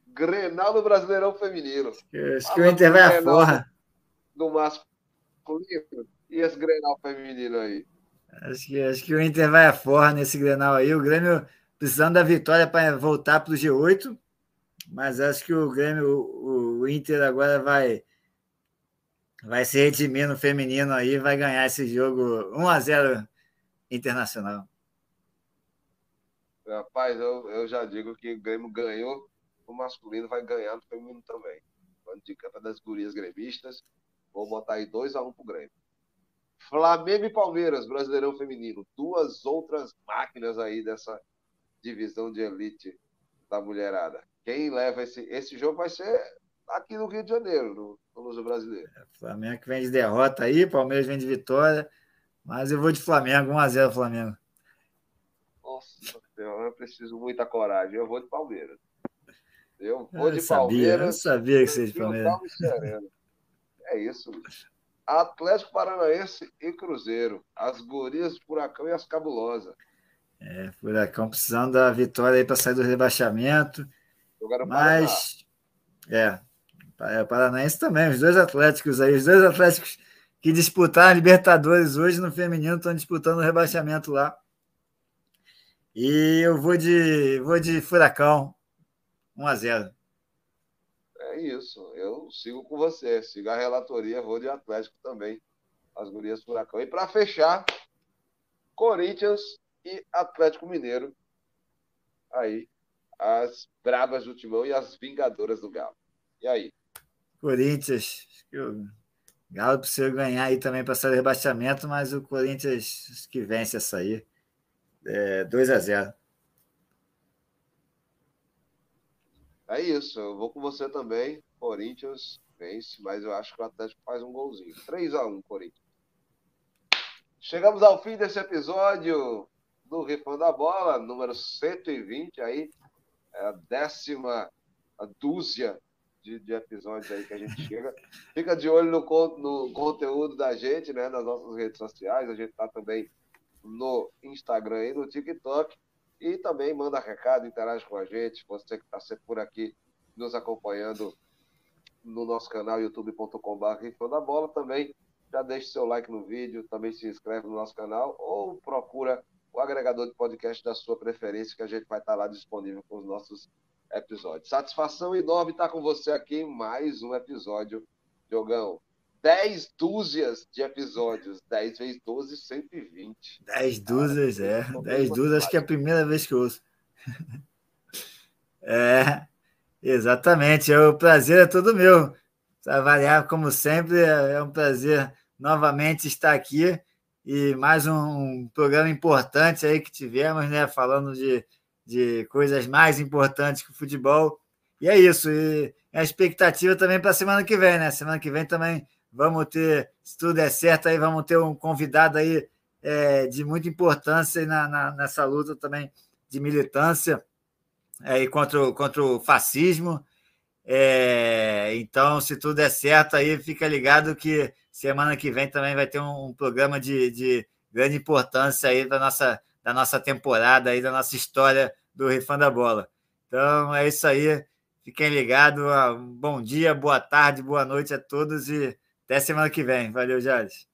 Grenal no Brasileirão Feminino. Acho que o Inter vai a forra. Do masculino e esse Grenal feminino aí. Acho que, acho que o Inter vai a forra nesse Grenal aí. O Grêmio precisando da vitória para voltar para o G8, mas acho que o Grêmio, o, o Inter agora vai vai se redimir no feminino aí, vai ganhar esse jogo 1 a 0 internacional. Rapaz, eu, eu já digo que o Grêmio ganhou, o masculino vai ganhar no feminino também. Quando de campo das gurias gremistas, vou botar aí 2x1 um pro Grêmio. Flamengo e Palmeiras, Brasileirão Feminino. Duas outras máquinas aí dessa divisão de elite da mulherada. Quem leva esse. Esse jogo vai ser aqui no Rio de Janeiro, no, Luso Brasileiro. É, Flamengo que vem de derrota aí, Palmeiras vem de vitória. Mas eu vou de Flamengo, 1x0 Flamengo. Nossa eu preciso muita coragem. Eu vou de Palmeiras. Eu vou eu de sabia, Palmeiras. Eu sabia que você de Palmeiras. É isso. Atlético Paranaense e Cruzeiro. As gurias do Furacão e as cabulosas. É, Furacão precisando da vitória aí para sair do rebaixamento. Mas, é, é, Paranaense também, os dois Atléticos aí, os dois Atléticos que disputaram a Libertadores hoje no feminino estão disputando o rebaixamento lá. E eu vou de, vou de Furacão, 1 a 0 É isso, eu sigo com você, sigo a relatoria, vou de Atlético também, as gurias Furacão. E para fechar, Corinthians e Atlético Mineiro. Aí, as brabas do Timão e as vingadoras do Galo. E aí? Corinthians, o Galo precisa ganhar aí também para sair rebaixamento, mas o Corinthians que vence essa aí. É 2 a 0 É isso, eu vou com você também. Corinthians vence, mas eu acho que o Atlético faz um golzinho. 3 a 1 Corinthians. Chegamos ao fim desse episódio do Rifando a Bola, número 120 aí, é a décima a dúzia de, de, episódios aí que a gente chega. Fica de olho no, no conteúdo da gente, né, nas nossas redes sociais, a gente tá também no Instagram e no TikTok, e também manda recado, interage com a gente, você que está sempre por aqui nos acompanhando no nosso canal youtube.com.br Rifando a Bola, também já deixe seu like no vídeo, também se inscreve no nosso canal ou procura o agregador de podcast da sua preferência, que a gente vai estar lá disponível com os nossos episódios. Satisfação enorme estar com você aqui em mais um episódio, Diogão. 10 dúzias de episódios. 10 vezes 12, 120. 10 dúzias, é. 10 dúzias, acho que é a primeira vez que eu ouço. é, exatamente. É, o prazer é todo meu. Trabalhar, como sempre, é, é um prazer novamente estar aqui e mais um programa importante aí que tivemos, né? Falando de, de coisas mais importantes que o futebol. E é isso. E a expectativa também para a semana que vem, né? Semana que vem também vamos ter, se tudo der certo, aí vamos ter um convidado aí é, de muita importância na, na, nessa luta também de militância aí contra, o, contra o fascismo. É, então, se tudo der certo, aí fica ligado que semana que vem também vai ter um, um programa de, de, grande importância aí da nossa, da nossa temporada, aí, da nossa história do Rifando da Bola. Então, é isso aí. Fiquem ligados. Bom dia, boa tarde, boa noite a todos e até semana que vem. Valeu, Jales.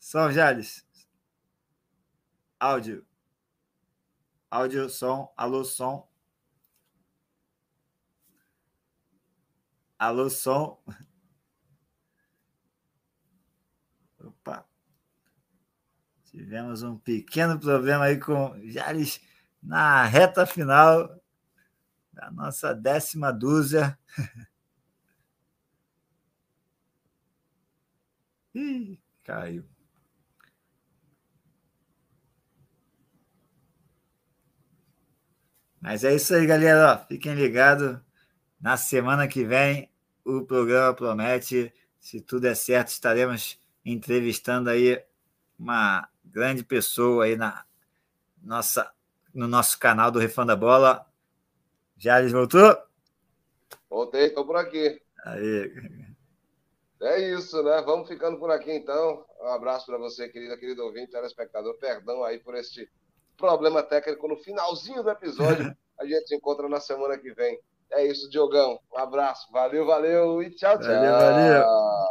Som, Jales. Áudio. Áudio, som. Alô, som. Alô, som. Opa. Tivemos um pequeno problema aí com Jales na reta final da nossa décima dúzia. Ih, caiu. Mas é isso aí, galera. Fiquem ligados. Na semana que vem, o programa promete. Se tudo é certo, estaremos entrevistando aí uma grande pessoa aí na nossa, no nosso canal do Refã da Bola. Jales voltou? Voltei, estou por aqui. Aí. É isso, né? Vamos ficando por aqui então. Um abraço para você, querida, querido ouvinte, telespectador. Perdão aí por este problema técnico no finalzinho do episódio. A gente se encontra na semana que vem. É isso, Diogão. Um abraço. Valeu, valeu e tchau, tchau. Valeu, valeu.